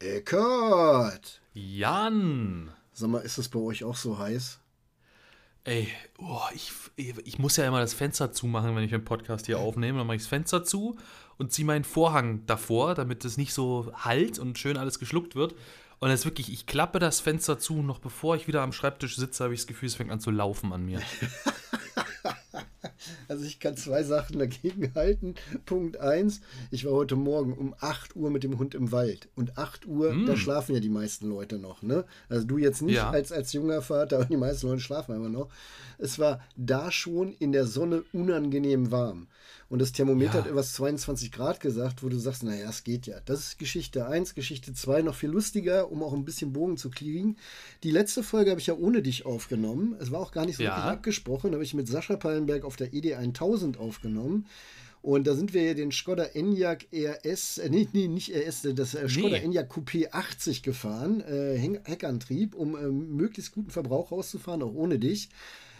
Eckart! Jan! Sag mal, ist es bei euch auch so heiß? Ey, oh, ich, ich muss ja immer das Fenster zumachen, wenn ich einen Podcast hier aufnehme. Dann mache ich das Fenster zu und ziehe meinen Vorhang davor, damit es nicht so halt und schön alles geschluckt wird. Und ist wirklich, ich klappe das Fenster zu, noch bevor ich wieder am Schreibtisch sitze, habe ich das Gefühl, es fängt an zu laufen an mir. Also ich kann zwei Sachen dagegen halten. Punkt eins, ich war heute Morgen um 8 Uhr mit dem Hund im Wald. Und 8 Uhr, mm. da schlafen ja die meisten Leute noch. Ne? Also du jetzt nicht ja. als, als junger Vater und die meisten Leute schlafen einfach noch. Es war da schon in der Sonne unangenehm warm. Und das Thermometer ja. hat etwas 22 Grad gesagt, wo du sagst, naja, es geht ja. Das ist Geschichte 1. Geschichte 2 noch viel lustiger, um auch ein bisschen Bogen zu kriegen. Die letzte Folge habe ich ja ohne dich aufgenommen. Es war auch gar nicht so ja. wirklich abgesprochen. Da habe ich mit Sascha Pallenberg auf der ED 1000 aufgenommen. Und da sind wir ja den Skoda Enyaq RS, äh, nee, nee, nicht RS, das äh, Skoda nee. Enyaq Coupé 80 gefahren, äh, Heckantrieb, um äh, möglichst guten Verbrauch rauszufahren, auch ohne dich.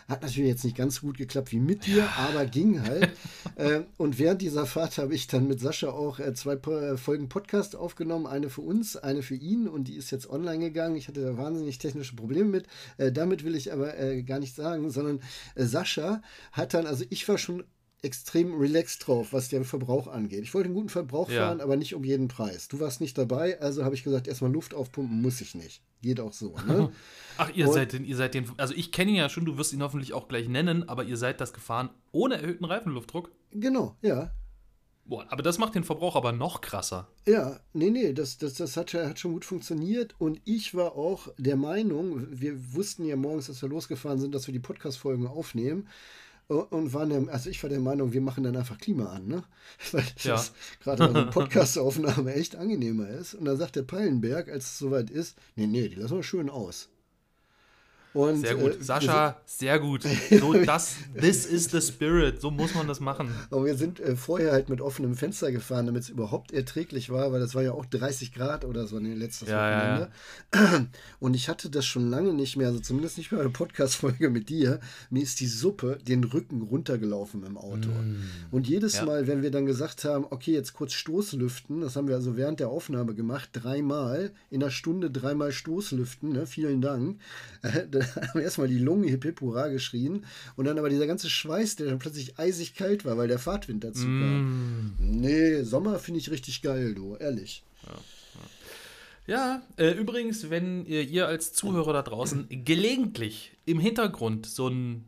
Hat natürlich jetzt nicht ganz so gut geklappt wie mit dir, aber ging halt. äh, und während dieser Fahrt habe ich dann mit Sascha auch äh, zwei äh, Folgen Podcast aufgenommen. Eine für uns, eine für ihn und die ist jetzt online gegangen. Ich hatte da wahnsinnig technische Probleme mit. Äh, damit will ich aber gar nicht sagen, sondern Sascha hat dann, also ich war schon extrem relaxed drauf, was den Verbrauch angeht. Ich wollte einen guten Verbrauch ja. fahren, aber nicht um jeden Preis. Du warst nicht dabei, also habe ich gesagt, erstmal Luft aufpumpen muss ich nicht. Geht auch so. Ne? Ach, ihr Und, seid den, ihr seid den, also ich kenne ihn ja schon, du wirst ihn hoffentlich auch gleich nennen, aber ihr seid das gefahren ohne erhöhten Reifenluftdruck? Genau, ja. Boah, aber das macht den Verbrauch aber noch krasser. Ja, nee, nee, das, das, das hat, hat schon gut funktioniert. Und ich war auch der Meinung, wir wussten ja morgens, als wir losgefahren sind, dass wir die Podcast-Folgen aufnehmen und waren der, also ich war der Meinung, wir machen dann einfach Klima an, ne? Weil ja. das gerade bei einer Podcast-Aufnahme echt angenehmer ist. Und dann sagt der Pallenberg, als es soweit ist, nee, nee, die lassen wir schön aus. Und, sehr gut. Äh, Sascha, sehr gut. So, das, this is the spirit. So muss man das machen. Aber wir sind äh, vorher halt mit offenem Fenster gefahren, damit es überhaupt erträglich war, weil das war ja auch 30 Grad oder so in den letzten ja, Wochenende. Ja, ja. Und ich hatte das schon lange nicht mehr, also zumindest nicht mehr eine Podcast-Folge mit dir. Mir ist die Suppe den Rücken runtergelaufen im Auto. Mm. Und jedes Mal, wenn wir dann gesagt haben, okay, jetzt kurz Stoßlüften, das haben wir also während der Aufnahme gemacht, dreimal, in einer Stunde dreimal Stoßlüften, ne? vielen Dank. Äh, haben erstmal die Lungen hip hip hurra geschrien und dann aber dieser ganze Schweiß, der dann plötzlich eisig kalt war, weil der Fahrtwind dazu kam. Mm. Nee, Sommer finde ich richtig geil, du, ehrlich. Ja. Ja, äh, übrigens, wenn ihr, ihr, als Zuhörer da draußen gelegentlich im Hintergrund so ein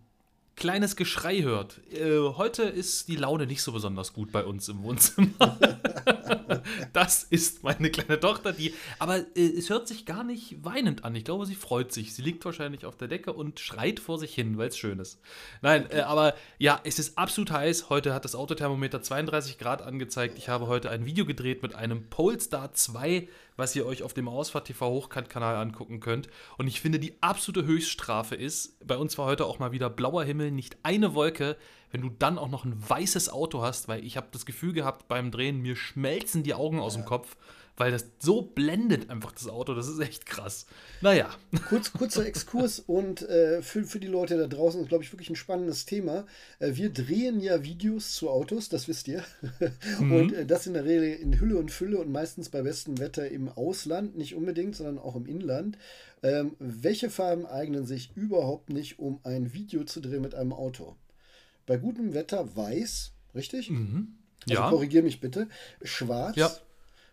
kleines Geschrei hört. Äh, heute ist die Laune nicht so besonders gut bei uns im Wohnzimmer. das ist meine kleine Tochter, die. Aber äh, es hört sich gar nicht weinend an. Ich glaube, sie freut sich. Sie liegt wahrscheinlich auf der Decke und schreit vor sich hin, weil es schön ist. Nein, äh, aber ja, es ist absolut heiß. Heute hat das Autothermometer 32 Grad angezeigt. Ich habe heute ein Video gedreht mit einem Polestar 2 was ihr euch auf dem Ausfahrt TV Hochkant-Kanal angucken könnt. Und ich finde, die absolute Höchststrafe ist, bei uns war heute auch mal wieder blauer Himmel, nicht eine Wolke, wenn du dann auch noch ein weißes Auto hast, weil ich habe das Gefühl gehabt beim Drehen, mir schmelzen die Augen aus dem Kopf weil das so blendet einfach das Auto, das ist echt krass. Naja. Kurz, kurzer Exkurs und äh, für, für die Leute da draußen ist, glaube ich, wirklich ein spannendes Thema. Äh, wir drehen ja Videos zu Autos, das wisst ihr. Mhm. Und äh, das in der Regel in Hülle und Fülle und meistens bei bestem Wetter im Ausland, nicht unbedingt, sondern auch im Inland. Ähm, welche Farben eignen sich überhaupt nicht, um ein Video zu drehen mit einem Auto? Bei gutem Wetter weiß, richtig? Mhm. Also ja. korrigiere mich bitte. Schwarz. Ja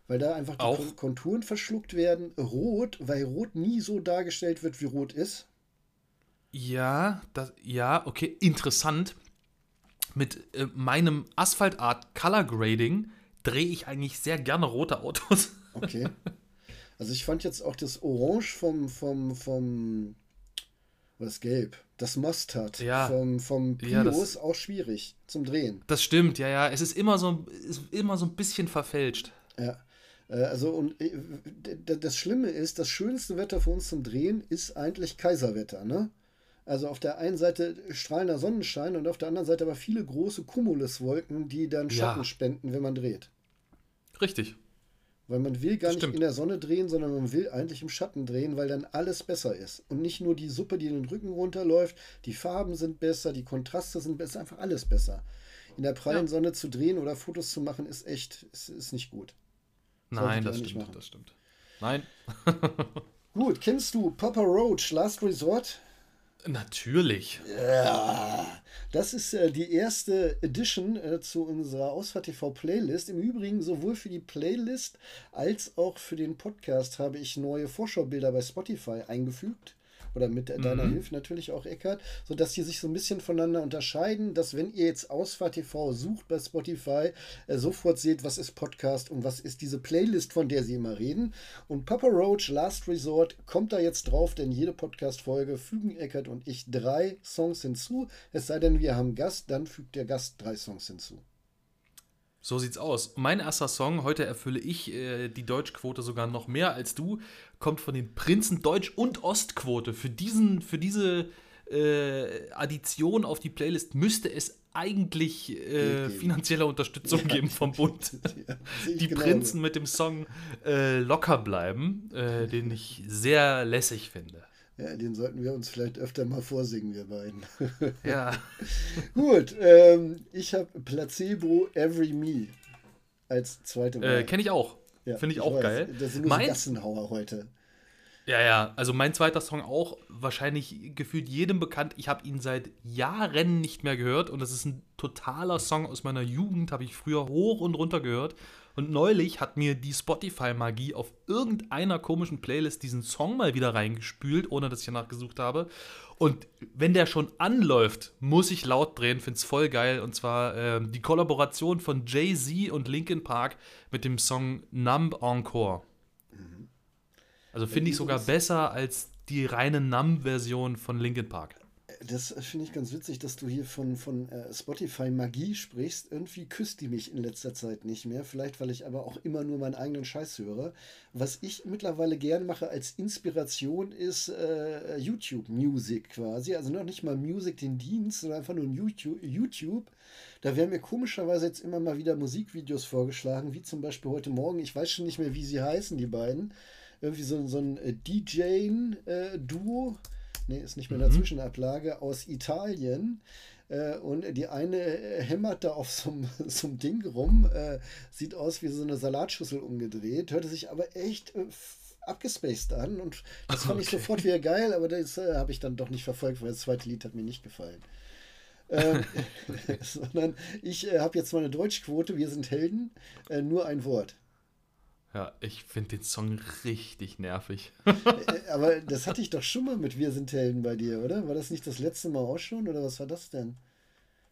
weil da einfach die Auch? Konturen verschluckt werden. Rot, weil Rot nie so dargestellt wird, wie Rot ist. Ja, das, ja, okay, interessant. Mit äh, meinem Asphaltart Color Grading drehe ich eigentlich sehr gerne rote Autos. Okay. Also ich fand jetzt auch das Orange vom, vom, vom, was Gelb, das Mustard ja. vom, vom Prius ja, das, auch schwierig zum Drehen. Das stimmt, ja, ja. Es ist immer so, ist immer so ein bisschen verfälscht. Ja. Äh, also, und äh, das Schlimme ist, das schönste Wetter für uns zum Drehen ist eigentlich Kaiserwetter, ne? Also auf der einen Seite strahlender Sonnenschein und auf der anderen Seite aber viele große Cumuluswolken, die dann Schatten ja. spenden, wenn man dreht. Richtig. Weil man will gar nicht in der Sonne drehen, sondern man will eigentlich im Schatten drehen, weil dann alles besser ist. Und nicht nur die Suppe, die in den Rücken runterläuft, die Farben sind besser, die Kontraste sind besser, einfach alles besser. In der prallen ja. Sonne zu drehen oder Fotos zu machen, ist echt, ist, ist nicht gut. Nein, das stimmt, das stimmt. Nein. Gut, kennst du Papa Roach, Last Resort? Natürlich. Ja, das ist äh, die erste Edition äh, zu unserer Ausfahrt TV Playlist. Im Übrigen sowohl für die Playlist als auch für den Podcast habe ich neue Vorschaubilder bei Spotify eingefügt oder mit deiner mhm. Hilfe natürlich auch, Eckart, sodass die sich so ein bisschen voneinander unterscheiden, dass wenn ihr jetzt Ausfahrt TV sucht bei Spotify, äh, sofort seht, was ist Podcast und was ist diese Playlist, von der sie immer reden. Und Papa Roach, Last Resort, kommt da jetzt drauf, denn jede Podcast-Folge fügen Eckart und ich drei Songs hinzu. Es sei denn, wir haben Gast, dann fügt der Gast drei Songs hinzu. So sieht's aus. Mein erster Song, heute erfülle ich äh, die Deutschquote sogar noch mehr als du, kommt von den Prinzen Deutsch- und Ostquote. Für, diesen, für diese äh, Addition auf die Playlist müsste es eigentlich äh, finanzielle Unterstützung ja. geben vom Bund. Ja, die genau Prinzen so. mit dem Song äh, Locker bleiben, äh, den ich sehr lässig finde. Ja, den sollten wir uns vielleicht öfter mal vorsingen, wir beiden. Ja. Gut, ähm, ich habe Placebo Every Me als zweite Wahl. Äh, Kenne ich auch. Ja, Finde ich, ich, auch weiß. geil. Das sind nur mein, so Gassenhauer heute. Ja, ja, also mein zweiter Song auch wahrscheinlich gefühlt jedem bekannt. Ich habe ihn seit Jahren nicht mehr gehört und das ist ein totaler Song aus meiner Jugend, habe ich früher hoch und runter gehört. Und neulich hat mir die Spotify-Magie auf irgendeiner komischen Playlist diesen Song mal wieder reingespült, ohne dass ich danach gesucht habe. Und wenn der schon anläuft, muss ich laut drehen, finde es voll geil. Und zwar äh, die Kollaboration von Jay-Z und Linkin Park mit dem Song Numb Encore. Mhm. Also finde ich sogar besser als die reine Numb-Version von Linkin Park das finde ich ganz witzig, dass du hier von, von äh, Spotify Magie sprichst. Irgendwie küsst die mich in letzter Zeit nicht mehr. Vielleicht, weil ich aber auch immer nur meinen eigenen Scheiß höre. Was ich mittlerweile gern mache als Inspiration ist äh, YouTube Music quasi. Also noch nicht mal Music den Dienst, sondern einfach nur YouTube. YouTube. Da werden mir komischerweise jetzt immer mal wieder Musikvideos vorgeschlagen, wie zum Beispiel heute Morgen. Ich weiß schon nicht mehr, wie sie heißen, die beiden. Irgendwie so, so ein DJ-Duo. Äh, nee, ist nicht mehr in der mhm. Zwischenablage, aus Italien. Äh, und die eine äh, hämmert da auf so einem Ding rum, äh, sieht aus wie so eine Salatschüssel umgedreht, hörte sich aber echt äh, abgespaced an und das fand okay. ich sofort wieder geil, aber das äh, habe ich dann doch nicht verfolgt, weil das zweite Lied hat mir nicht gefallen. ähm, sondern ich äh, habe jetzt meine Deutschquote, wir sind Helden, äh, nur ein Wort. Ja, ich finde den Song richtig nervig. Äh, aber das hatte ich doch schon mal mit Wir sind Helden bei dir, oder? War das nicht das letzte Mal auch schon? Oder was war das denn?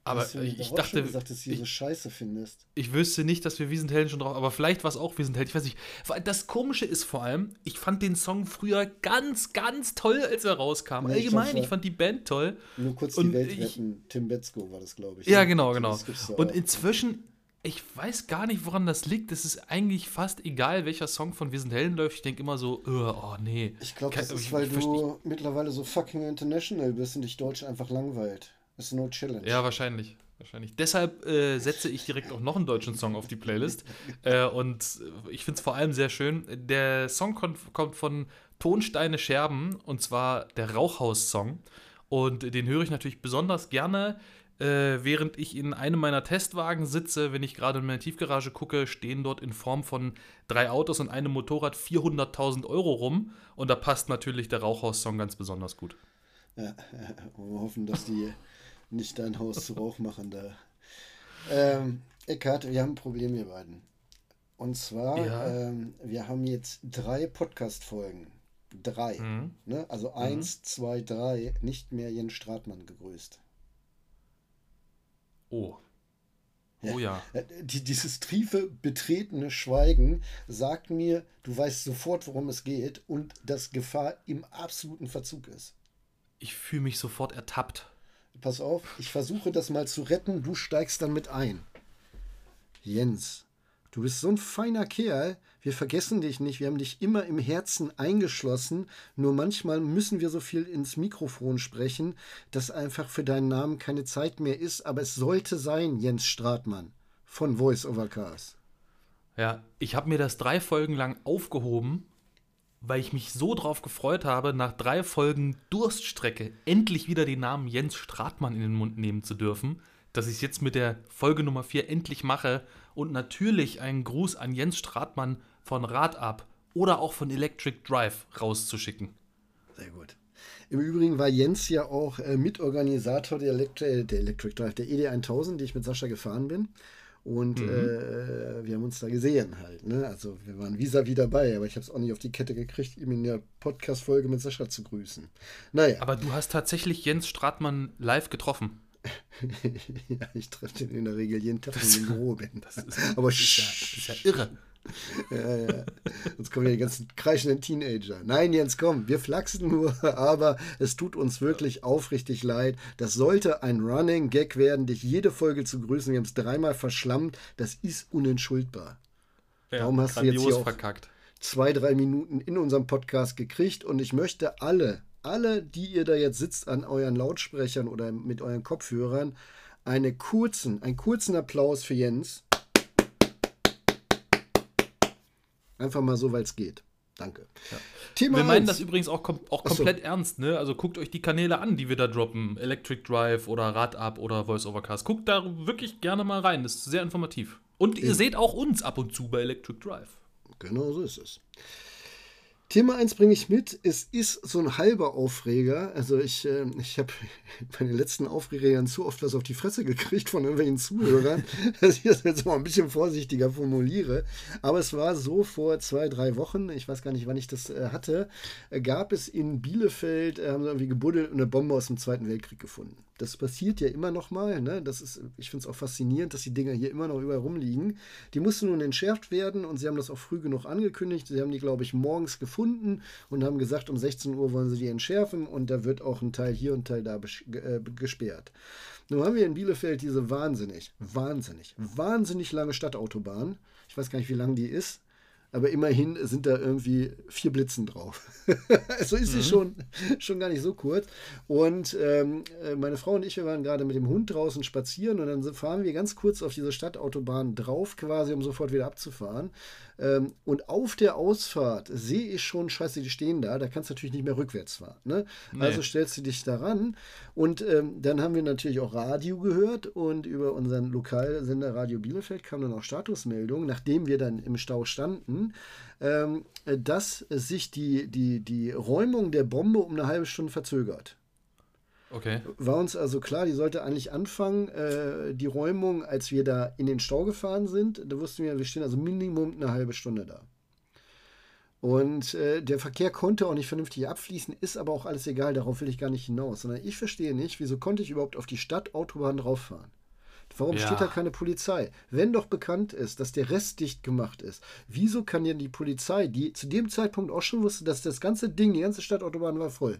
Aber Hast du ich, ich dachte, schon gesagt, dass du ich, so scheiße findest. Ich wüsste nicht, dass wir Wir sind Helden schon drauf, aber vielleicht war es auch Wir sind Helden. Ich weiß nicht. Das Komische ist vor allem, ich fand den Song früher ganz, ganz toll, als er rauskam. Nee, Allgemein, ich, glaub, ich, fand die Band toll. Nur kurz Und die Welt retten. Tim Betzko war das, glaube ich. Ja, genau, genau. Und inzwischen, ich weiß gar nicht, woran das liegt. Es ist eigentlich fast egal, welcher Song von Wir sind Helden läuft. Ich denke immer so, oh nee. Ich glaube, das ist, weil du mittlerweile so fucking international bist und dich Deutsch einfach langweilt. Das ist no challenge. Ja, wahrscheinlich. Wahrscheinlich. Deshalb äh, setze ich direkt auch noch einen deutschen Song auf die Playlist. äh, und ich finde es vor allem sehr schön. Der Song kommt von Tonsteine Scherben und zwar der Rauchhaus-Song. Und den höre ich natürlich besonders gerne, äh, während ich in einem meiner Testwagen sitze, wenn ich gerade in meine Tiefgarage gucke, stehen dort in Form von drei Autos und einem Motorrad 400.000 Euro rum. Und da passt natürlich der Rauchhaus-Song ganz besonders gut. Ja, wir hoffen, dass die nicht dein Haus zu Rauch machen da. Ähm, Eckart, wir haben ein Problem, wir beiden. Und zwar, ja. ähm, wir haben jetzt drei Podcast-Folgen. Drei. Mhm. Ne? Also eins, mhm. zwei, drei, nicht mehr Jens Stratmann gegrüßt. Oh. Oh ja. Äh, die, dieses tiefe, betretene Schweigen sagt mir, du weißt sofort, worum es geht und dass Gefahr im absoluten Verzug ist. Ich fühle mich sofort ertappt. Pass auf, ich versuche das mal zu retten, du steigst dann mit ein. Jens, du bist so ein feiner Kerl, wir vergessen dich nicht, wir haben dich immer im Herzen eingeschlossen, nur manchmal müssen wir so viel ins Mikrofon sprechen, dass einfach für deinen Namen keine Zeit mehr ist, aber es sollte sein, Jens Stratmann von Voice Over Cars. Ja, ich habe mir das drei Folgen lang aufgehoben, weil ich mich so drauf gefreut habe, nach drei Folgen Durststrecke endlich wieder den Namen Jens Stratmann in den Mund nehmen zu dürfen, dass ich es jetzt mit der Folge Nummer 4 endlich mache und natürlich einen Gruß an Jens Stratmann von Rad ab oder auch von Electric Drive rauszuschicken. Sehr gut. Im Übrigen war Jens ja auch äh, Mitorganisator der, Elektri der Electric Drive, der ED1000, die ich mit Sascha gefahren bin. Und mhm. äh, wir haben uns da gesehen halt. Ne? Also wir waren vis-à-vis dabei, aber ich habe es auch nicht auf die Kette gekriegt, ihm in der Podcast-Folge mit Sascha zu grüßen. Naja. Aber du hast tatsächlich Jens Stratmann live getroffen. ja, ich treffe den in der Regel jeden Tag, wenn ich im Büro bin. Das ist, aber das ist, ja, das ist ja irre ja, ja. Sonst kommen ja die ganzen kreischenden Teenager. Nein, Jens, komm, wir flachsen nur, aber es tut uns wirklich aufrichtig leid. Das sollte ein Running Gag werden, dich jede Folge zu grüßen. Wir haben es dreimal verschlammt. Das ist unentschuldbar. Ja, Warum hast du jetzt hier verkackt. zwei, drei Minuten in unserem Podcast gekriegt? Und ich möchte alle, alle, die ihr da jetzt sitzt an euren Lautsprechern oder mit euren Kopfhörern, eine kurzen, einen kurzen Applaus für Jens Einfach mal so, weil es geht. Danke. Ja. Thema wir meinen das übrigens auch, kom auch komplett so. ernst, ne? Also guckt euch die Kanäle an, die wir da droppen. Electric Drive oder Radab oder Voice Overcast. Guckt da wirklich gerne mal rein. Das ist sehr informativ. Und ihr seht auch uns ab und zu bei Electric Drive. Genau so ist es. Thema 1 bringe ich mit. Es ist so ein halber Aufreger. Also ich, äh, ich habe bei den letzten Aufregern zu oft was auf die Fresse gekriegt von irgendwelchen Zuhörern, dass ich das jetzt mal ein bisschen vorsichtiger formuliere. Aber es war so vor zwei, drei Wochen, ich weiß gar nicht, wann ich das äh, hatte, äh, gab es in Bielefeld, äh, haben sie irgendwie gebuddelt und eine Bombe aus dem Zweiten Weltkrieg gefunden das passiert ja immer noch mal. Ne? Das ist, ich finde es auch faszinierend, dass die Dinger hier immer noch überall rumliegen. Die mussten nun entschärft werden und sie haben das auch früh genug angekündigt. Sie haben die, glaube ich, morgens gefunden und haben gesagt, um 16 Uhr wollen sie die entschärfen und da wird auch ein Teil hier und ein Teil da äh, gesperrt. Nun haben wir in Bielefeld diese wahnsinnig, wahnsinnig, wahnsinnig lange Stadtautobahn. Ich weiß gar nicht, wie lang die ist aber immerhin sind da irgendwie vier Blitzen drauf. also ist sie mhm. schon, schon gar nicht so kurz. Und ähm, äh, meine Frau und ich, wir waren gerade mit dem Hund draußen spazieren und dann fahren wir ganz kurz auf diese Stadtautobahn drauf, quasi, um sofort wieder abzufahren. Ähm, und auf der Ausfahrt sehe ich schon, scheiße, die stehen da, da kannst du natürlich nicht mehr rückwärts fahren. Ne? Nee. Also stellst du dich daran. Und ähm, dann haben wir natürlich auch Radio gehört und über unseren Lokalsender Radio Bielefeld kam dann auch Statusmeldung, nachdem wir dann im Stau standen, ähm, dass sich die, die, die Räumung der Bombe um eine halbe Stunde verzögert. Okay. War uns also klar, die sollte eigentlich anfangen, äh, die Räumung, als wir da in den Stau gefahren sind. Da wussten wir, wir stehen also Minimum eine halbe Stunde da. Und äh, der Verkehr konnte auch nicht vernünftig abfließen, ist aber auch alles egal, darauf will ich gar nicht hinaus. Sondern ich verstehe nicht, wieso konnte ich überhaupt auf die Stadtautobahn drauffahren? Warum ja. steht da keine Polizei? Wenn doch bekannt ist, dass der Rest dicht gemacht ist, wieso kann denn die Polizei, die zu dem Zeitpunkt auch schon wusste, dass das ganze Ding, die ganze Stadtautobahn war voll,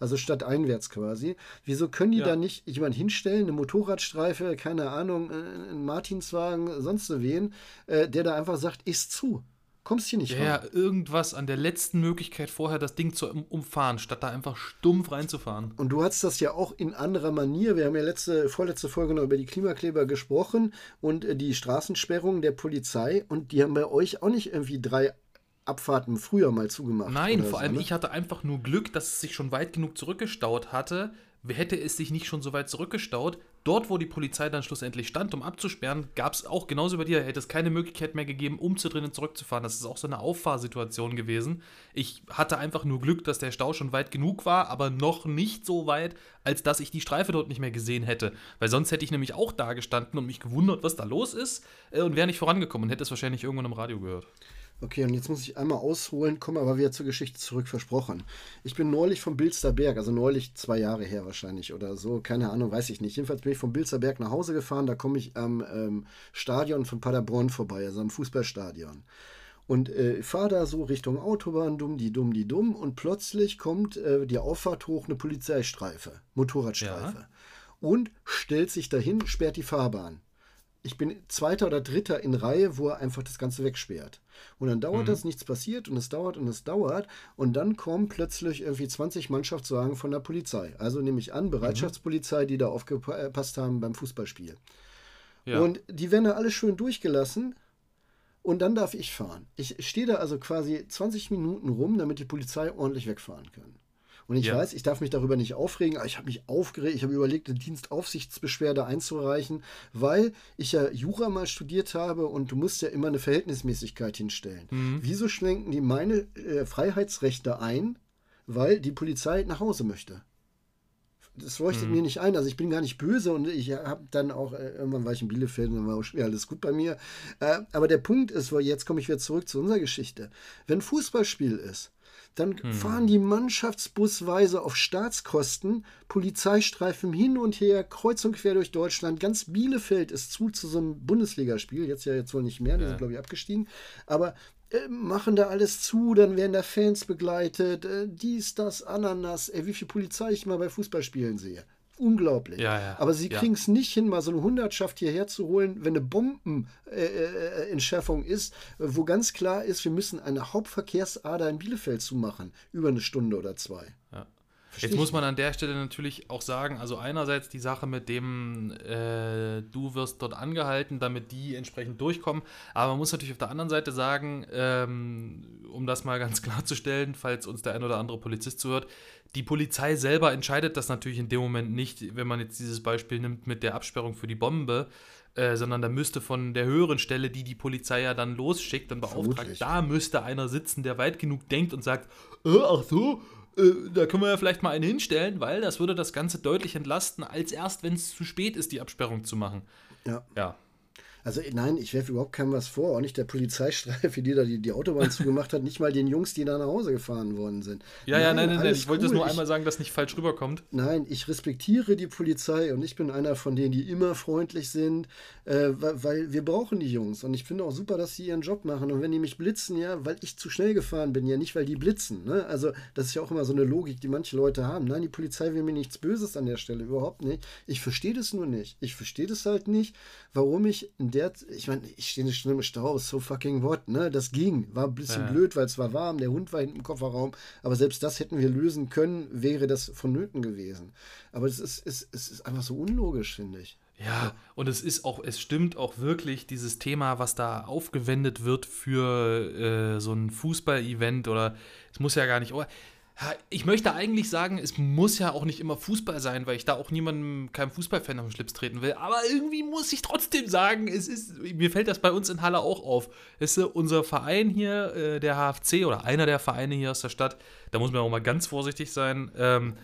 also stadteinwärts quasi. Wieso können die ja. da nicht jemand hinstellen, eine Motorradstreife, keine Ahnung, äh, einen Martinswagen, sonst so wen, äh, der da einfach sagt, ist zu. Kommst hier nicht ja, Ja, irgendwas an der letzten Möglichkeit vorher, das Ding zu umfahren, statt da einfach stumpf reinzufahren. Und du hast das ja auch in anderer Manier. Wir haben ja letzte, vorletzte Folge noch über die Klimakleber gesprochen und äh, die Straßensperrung der Polizei. Und die haben bei euch auch nicht irgendwie drei Abfahrten früher mal zugemacht. Nein, vor so, allem ne? ich hatte einfach nur Glück, dass es sich schon weit genug zurückgestaut hatte. Hätte es sich nicht schon so weit zurückgestaut, dort, wo die Polizei dann schlussendlich stand, um abzusperren, gab es auch genauso bei dir, hätte es keine Möglichkeit mehr gegeben, umzudrehen und zurückzufahren. Das ist auch so eine Auffahrsituation gewesen. Ich hatte einfach nur Glück, dass der Stau schon weit genug war, aber noch nicht so weit, als dass ich die Streife dort nicht mehr gesehen hätte. Weil sonst hätte ich nämlich auch da gestanden und mich gewundert, was da los ist äh, und wäre nicht vorangekommen und hätte es wahrscheinlich irgendwann im Radio gehört. Okay, und jetzt muss ich einmal ausholen, komme aber wieder zur Geschichte zurück, versprochen. Ich bin neulich vom Bilsterberg, also neulich zwei Jahre her wahrscheinlich oder so, keine Ahnung, weiß ich nicht. Jedenfalls bin ich vom Bilsterberg nach Hause gefahren, da komme ich am ähm, Stadion von Paderborn vorbei, also am Fußballstadion. Und äh, fahre da so Richtung Autobahn, dumm, die dumm, die dumm, und plötzlich kommt äh, die Auffahrt hoch eine Polizeistreife, Motorradstreife. Ja. Und stellt sich dahin, sperrt die Fahrbahn ich bin Zweiter oder Dritter in Reihe, wo er einfach das Ganze wegsperrt. Und dann dauert mhm. das, nichts passiert und es dauert und es dauert. Und dann kommen plötzlich irgendwie 20 Mannschaftswagen von der Polizei. Also nehme ich an, Bereitschaftspolizei, die da aufgepasst haben beim Fußballspiel. Ja. Und die werden da alle schön durchgelassen. Und dann darf ich fahren. Ich stehe da also quasi 20 Minuten rum, damit die Polizei ordentlich wegfahren kann. Und ich ja. weiß, ich darf mich darüber nicht aufregen, aber ich habe mich aufgeregt, ich habe überlegt, eine Dienstaufsichtsbeschwerde einzureichen, weil ich ja Jura mal studiert habe und du musst ja immer eine Verhältnismäßigkeit hinstellen. Mhm. Wieso schwenken die meine äh, Freiheitsrechte ein, weil die Polizei nach Hause möchte? das leuchtet mhm. mir nicht ein. Also ich bin gar nicht böse und ich habe dann auch, äh, irgendwann war ich in Bielefeld und dann war auch schwer, alles gut bei mir. Äh, aber der Punkt ist, weil jetzt komme ich wieder zurück zu unserer Geschichte. Wenn Fußballspiel ist, dann mhm. fahren die Mannschaftsbusweise auf Staatskosten, Polizeistreifen hin und her, kreuz und quer durch Deutschland. Ganz Bielefeld ist zu zu so einem Bundesligaspiel. Jetzt ja jetzt wohl nicht mehr, die ja. sind, glaube ich, abgestiegen. Aber äh, machen da alles zu, dann werden da Fans begleitet, äh, dies, das, Ananas, ey, wie viel Polizei ich mal bei Fußballspielen sehe. Unglaublich. Ja, ja, Aber sie ja. kriegen es nicht hin, mal so eine Hundertschaft hierher zu holen, wenn eine Bombenentschärfung äh, ist, wo ganz klar ist, wir müssen eine Hauptverkehrsader in Bielefeld zumachen, über eine Stunde oder zwei. Ja. Verstehe Jetzt muss man an der Stelle natürlich auch sagen, also einerseits die Sache mit dem, äh, du wirst dort angehalten, damit die entsprechend durchkommen, aber man muss natürlich auf der anderen Seite sagen, ähm, um das mal ganz klarzustellen, falls uns der ein oder andere Polizist zuhört, die Polizei selber entscheidet das natürlich in dem Moment nicht, wenn man jetzt dieses Beispiel nimmt mit der Absperrung für die Bombe, äh, sondern da müsste von der höheren Stelle, die die Polizei ja dann losschickt und beauftragt, Vermutlich. da müsste einer sitzen, der weit genug denkt und sagt, äh, ach so, äh, da können wir ja vielleicht mal einen hinstellen, weil das würde das Ganze deutlich entlasten, als erst, wenn es zu spät ist, die Absperrung zu machen. Ja. Ja. Also nein, ich werfe überhaupt keinem was vor. Auch nicht der Polizeistreife, die da die, die Autobahn zugemacht hat, nicht mal den Jungs, die da nach Hause gefahren worden sind. Ja, nein, ja, nein, nein, nein. Ich wollte cool. es nur einmal sagen, dass nicht falsch rüberkommt. Nein, ich respektiere die Polizei und ich bin einer von denen, die immer freundlich sind, äh, weil, weil, wir brauchen die Jungs. Und ich finde auch super, dass sie ihren Job machen. Und wenn die mich blitzen, ja, weil ich zu schnell gefahren bin, ja nicht, weil die blitzen. Ne? Also das ist ja auch immer so eine Logik, die manche Leute haben. Nein, die Polizei will mir nichts Böses an der Stelle, überhaupt nicht. Ich verstehe das nur nicht. Ich verstehe das halt nicht, warum ich in der, ich meine, ich stehe eine Stunde im Stau, so fucking what, ne? Das ging. War ein bisschen ja. blöd, weil es war warm, der Hund war hinten im Kofferraum. Aber selbst das hätten wir lösen können, wäre das vonnöten gewesen. Aber es ist, es, es ist einfach so unlogisch, finde ich. Ja, und es ist auch, es stimmt auch wirklich, dieses Thema, was da aufgewendet wird für äh, so ein Fußball-Event oder es muss ja gar nicht. Oh, ich möchte eigentlich sagen, es muss ja auch nicht immer Fußball sein, weil ich da auch niemandem, keinem Fußballfan auf den Schlips treten will. Aber irgendwie muss ich trotzdem sagen, es ist, mir fällt das bei uns in Halle auch auf. Es ist unser Verein hier, äh, der HFC oder einer der Vereine hier aus der Stadt, da muss man auch mal ganz vorsichtig sein. Ähm,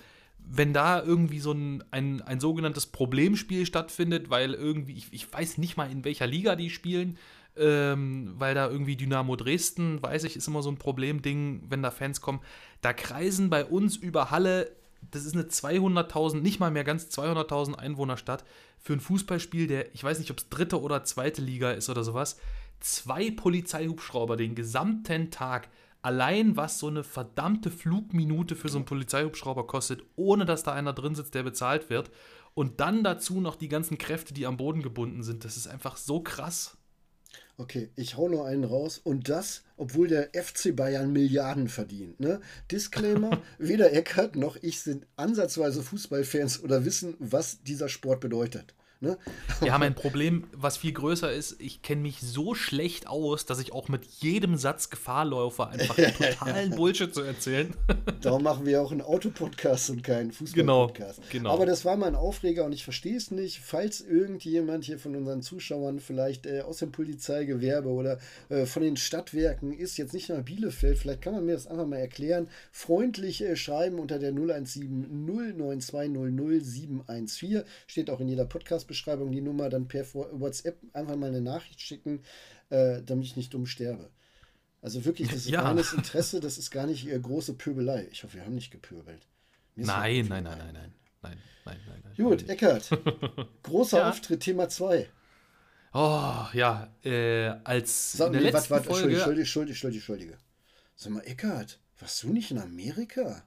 wenn da irgendwie so ein, ein, ein sogenanntes Problemspiel stattfindet, weil irgendwie, ich, ich weiß nicht mal, in welcher Liga die spielen, ähm, weil da irgendwie Dynamo Dresden, weiß ich, ist immer so ein Problemding, wenn da Fans kommen. Da kreisen bei uns über Halle, das ist eine 200.000, nicht mal mehr ganz 200.000 Einwohnerstadt, für ein Fußballspiel, der, ich weiß nicht, ob es dritte oder zweite Liga ist oder sowas, zwei Polizeihubschrauber den gesamten Tag. Allein was so eine verdammte Flugminute für so einen Polizeihubschrauber kostet, ohne dass da einer drin sitzt, der bezahlt wird. Und dann dazu noch die ganzen Kräfte, die am Boden gebunden sind. Das ist einfach so krass. Okay, ich hau noch einen raus. Und das, obwohl der FC Bayern Milliarden verdient. Ne? Disclaimer: weder Eckert noch ich sind ansatzweise Fußballfans oder wissen, was dieser Sport bedeutet. Ne? Wir haben ein Problem, was viel größer ist. Ich kenne mich so schlecht aus, dass ich auch mit jedem Satz Gefahr laufe, einfach totalen Bullshit zu erzählen. Darum machen wir auch einen Autopodcast und keinen Fußballpodcast. Genau, genau. Aber das war mal ein Aufreger und ich verstehe es nicht. Falls irgendjemand hier von unseren Zuschauern vielleicht äh, aus dem Polizeigewerbe oder äh, von den Stadtwerken ist, jetzt nicht nach Bielefeld, vielleicht kann man mir das einfach mal erklären. Freundlich äh, schreiben unter der 017 09200 714. Steht auch in jeder Podcast- Podcast-Beschreibung die Nummer, dann per WhatsApp einfach mal eine Nachricht schicken, äh, damit ich nicht dumm sterbe. Also wirklich, das ist ja. reines Interesse, das ist gar nicht ihre große Pöbelei. Ich hoffe, wir haben nicht gepöbelt. Nein, nein, nein, nein, nein, nein, nein, nein, nein. Gut, Eckert. Großer ja. Auftritt, Thema 2. Oh, ja, äh, als Sag, in der nee, letzten wart, wart, Folge... Entschuldige, Entschuldige, Entschuldige, Entschuldige. Sag mal, Eckart, warst du nicht in Amerika?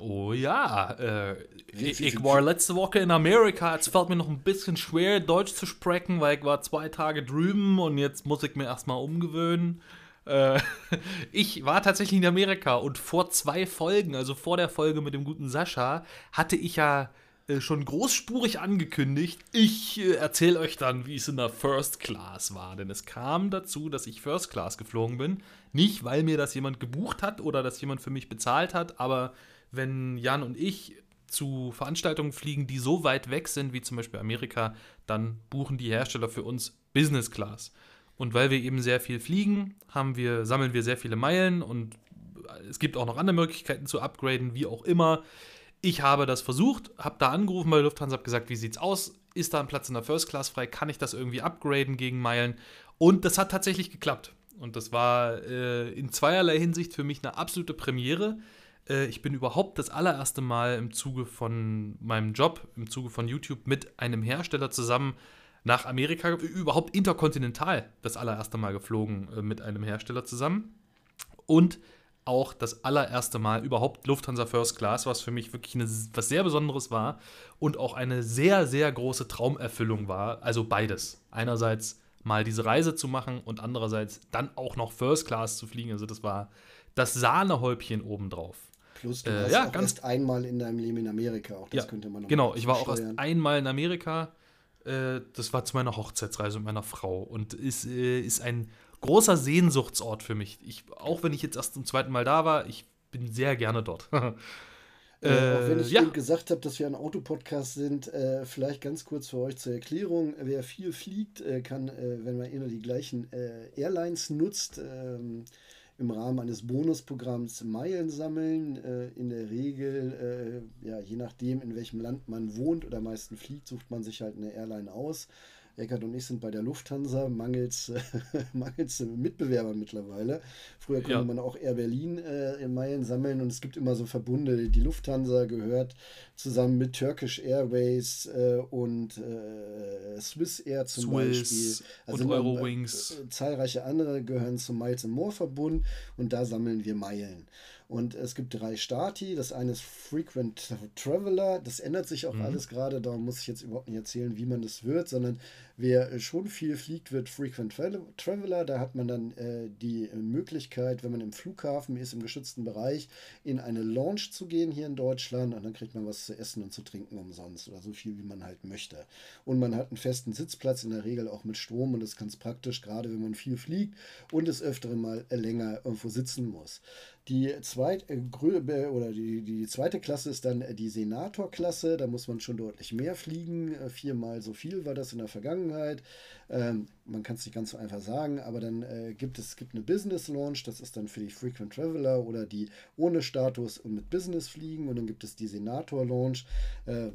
Oh ja, äh, ich, ich, war letzte Woche in Amerika. Es fällt mir noch ein bisschen schwer, Deutsch zu sprechen, weil ich war zwei Tage drüben und jetzt muss ich mir erstmal umgewöhnen. Äh, ich war tatsächlich in Amerika und vor zwei Folgen, also vor der Folge mit dem guten Sascha, hatte ich ja äh, schon großspurig angekündigt, ich äh, erzähle euch dann, wie es in der First Class war. Denn es kam dazu, dass ich First Class geflogen bin. Nicht, weil mir das jemand gebucht hat oder dass jemand für mich bezahlt hat, aber wenn Jan und ich zu Veranstaltungen fliegen, die so weit weg sind, wie zum Beispiel Amerika, dann buchen die Hersteller für uns Business Class. Und weil wir eben sehr viel fliegen, haben wir, sammeln wir sehr viele Meilen und es gibt auch noch andere Möglichkeiten zu upgraden, wie auch immer. Ich habe das versucht, habe da angerufen bei Lufthansa, habe gesagt, wie sieht's aus? Ist da ein Platz in der First Class frei? Kann ich das irgendwie upgraden gegen Meilen? Und das hat tatsächlich geklappt. Und das war äh, in zweierlei Hinsicht für mich eine absolute Premiere. Äh, ich bin überhaupt das allererste Mal im Zuge von meinem Job, im Zuge von YouTube mit einem Hersteller zusammen nach Amerika, überhaupt interkontinental das allererste Mal geflogen äh, mit einem Hersteller zusammen. Und auch das allererste Mal überhaupt Lufthansa First Class, was für mich wirklich eine, was sehr Besonderes war und auch eine sehr, sehr große Traumerfüllung war. Also beides. Einerseits mal diese Reise zu machen und andererseits dann auch noch First Class zu fliegen. Also das war das Sahnehäubchen obendrauf. Plus du äh, warst ja, auch ganz erst einmal in deinem Leben in Amerika. Auch das ja, könnte man noch Genau, ich war auch erst einmal in Amerika. Äh, das war zu meiner Hochzeitsreise mit meiner Frau und ist, äh, ist ein großer Sehnsuchtsort für mich. Ich, auch wenn ich jetzt erst zum zweiten Mal da war, ich bin sehr gerne dort. Äh, auch wenn ich ja. eben gesagt habe, dass wir ein Autopodcast sind, äh, vielleicht ganz kurz für euch zur Erklärung. Wer viel fliegt, äh, kann, wenn man immer die gleichen Airlines nutzt, ähm, im Rahmen eines Bonusprogramms Meilen sammeln. Äh, in der Regel, ja, je nachdem, in welchem Land man wohnt oder am meisten fliegt, sucht man sich halt eine Airline aus. Eckert und ich sind bei der Lufthansa, mangels, mangels Mitbewerbern mittlerweile. Früher konnte ja. man auch Air Berlin äh, in Meilen sammeln und es gibt immer so Verbunde. Die Lufthansa gehört zusammen mit Turkish Airways äh, und äh, Swiss Air zum Swiss Beispiel. Also und Eurowings. Äh, zahlreiche andere gehören zum Miles More Verbund und da sammeln wir Meilen. Und es gibt drei Stati. Das eine ist Frequent Traveler. Das ändert sich auch mhm. alles gerade. Da muss ich jetzt überhaupt nicht erzählen, wie man das wird, sondern wer schon viel fliegt, wird Frequent Traveler. Da hat man dann äh, die Möglichkeit, wenn man im Flughafen ist, im geschützten Bereich, in eine Lounge zu gehen hier in Deutschland. Und dann kriegt man was zu essen und zu trinken umsonst oder so viel, wie man halt möchte. Und man hat einen festen Sitzplatz, in der Regel auch mit Strom. Und das ist ganz praktisch, gerade wenn man viel fliegt und des Öfteren mal länger irgendwo sitzen muss. Die zweite, äh, oder die, die zweite Klasse ist dann die Senator-Klasse. Da muss man schon deutlich mehr fliegen. Äh, viermal so viel war das in der Vergangenheit. Ähm, man kann es nicht ganz so einfach sagen, aber dann äh, gibt es gibt eine Business Launch. Das ist dann für die Frequent Traveler oder die ohne Status und mit Business fliegen. Und dann gibt es die Senator Launch. Äh,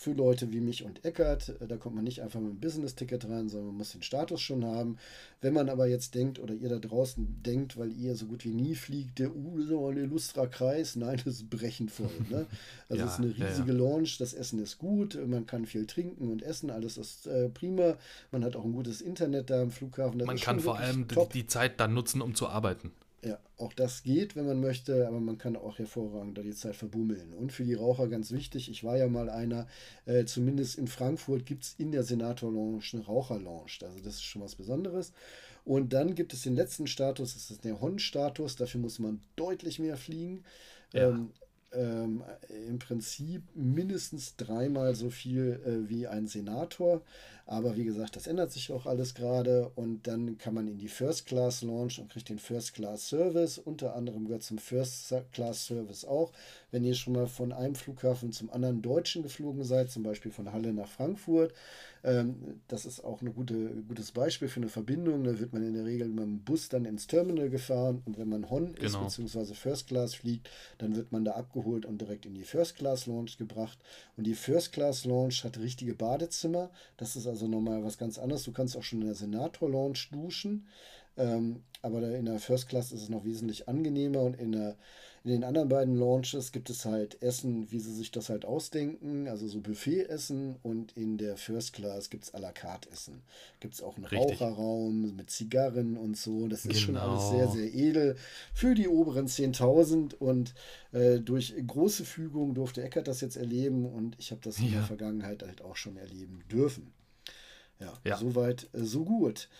für Leute wie mich und Eckert. Äh, da kommt man nicht einfach mit einem Business-Ticket rein, sondern man muss den Status schon haben. Wenn man aber jetzt denkt oder ihr da draußen denkt, weil ihr so gut wie nie fliegt, der uh, so ein illustrer Kreis, nein, das ist brechend voll. Ne? Also es ja, ist eine riesige ja, ja. Launch, das Essen ist gut, man kann viel trinken und essen, alles ist äh, prima. Man hat auch ein gutes Internet da am Flughafen. man kann vor allem top. die Zeit dann nutzen, um zu arbeiten. Ja, auch das geht, wenn man möchte, aber man kann auch hervorragend da die Zeit verbummeln. Und für die Raucher ganz wichtig, ich war ja mal einer, äh, zumindest in Frankfurt gibt es in der Senator Lounge eine Raucherlounge. Also das ist schon was Besonderes. Und dann gibt es den letzten Status, das ist der Hon-Status, dafür muss man deutlich mehr fliegen. Ja. Ähm, ähm, im Prinzip mindestens dreimal so viel äh, wie ein Senator. Aber wie gesagt, das ändert sich auch alles gerade und dann kann man in die First Class Launch und kriegt den First Class Service. Unter anderem gehört zum First Class Service auch, wenn ihr schon mal von einem Flughafen zum anderen deutschen geflogen seid, zum Beispiel von Halle nach Frankfurt. Ähm, das ist auch ein gute, gutes Beispiel für eine Verbindung. Da wird man in der Regel mit dem Bus dann ins Terminal gefahren und wenn man Hon ist genau. bzw. First Class fliegt, dann wird man da abgeholt und direkt in die First Class Launch gebracht. Und die First Class Launch hat richtige Badezimmer. Das ist also nochmal was ganz anderes. Du kannst auch schon in der Senator Launch duschen. Ähm, aber in der First Class ist es noch wesentlich angenehmer und in der in den anderen beiden Launches gibt es halt Essen, wie sie sich das halt ausdenken, also so Buffet-Essen und in der First Class gibt es à la carte Essen. Gibt es auch einen Richtig. Raucherraum mit Zigarren und so. Das ist genau. schon alles sehr, sehr edel für die oberen 10.000 und äh, durch große Fügung durfte Eckert das jetzt erleben und ich habe das ja. in der Vergangenheit halt auch schon erleben dürfen. Ja, ja. soweit, äh, so gut.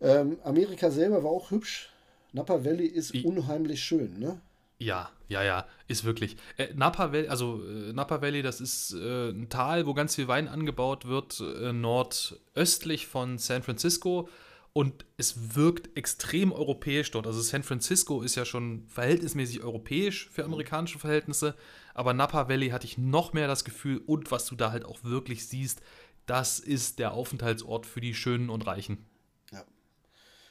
Ähm, Amerika selber war auch hübsch. Napa Valley ist Wie? unheimlich schön, ne? Ja, ja, ja, ist wirklich. Äh, Napa Valley, also äh, Napa Valley, das ist äh, ein Tal, wo ganz viel Wein angebaut wird, äh, nordöstlich von San Francisco. Und es wirkt extrem europäisch dort. Also San Francisco ist ja schon verhältnismäßig europäisch für amerikanische Verhältnisse. Aber Napa Valley hatte ich noch mehr das Gefühl, und was du da halt auch wirklich siehst, das ist der Aufenthaltsort für die Schönen und Reichen.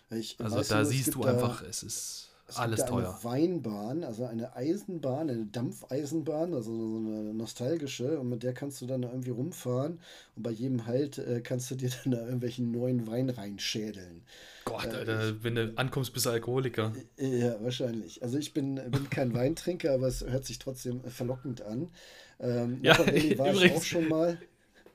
Ich also da nur, siehst du einfach, es ist es alles gibt teuer. Eine Weinbahn, also eine Eisenbahn, eine Dampfeisenbahn, also so eine nostalgische, und mit der kannst du dann irgendwie rumfahren und bei jedem Halt äh, kannst du dir dann da irgendwelchen neuen Wein reinschädeln. Gott, äh, Alter, ich, wenn du ankommst, bist du Alkoholiker. Äh, ja, wahrscheinlich. Also ich bin, bin kein Weintrinker, aber es hört sich trotzdem verlockend an. Ähm, ja, war übrigens, ich auch schon mal.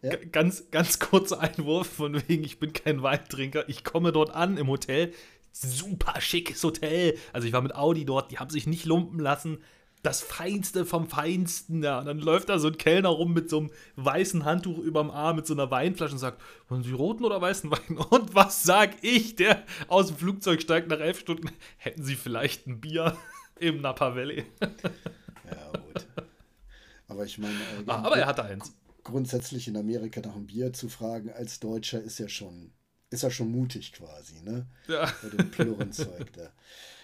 Ja? Ganz, ganz kurzer Einwurf von wegen, ich bin kein Weintrinker. Ich komme dort an im Hotel, super schickes Hotel. Also ich war mit Audi dort, die haben sich nicht lumpen lassen. Das Feinste vom Feinsten. Ja. Und dann läuft da so ein Kellner rum mit so einem weißen Handtuch überm Arm, mit so einer Weinflasche und sagt, wollen Sie roten oder weißen Wein? Und was sag ich, der aus dem Flugzeug steigt nach elf Stunden, hätten Sie vielleicht ein Bier im Napa Valley? Ja, gut. Aber ich meine... Äh, aber er hatte eins. Grundsätzlich in Amerika nach einem Bier zu fragen als Deutscher ist ja schon ist er schon mutig quasi, ne? Ja. Bei dem Plürenzeug da.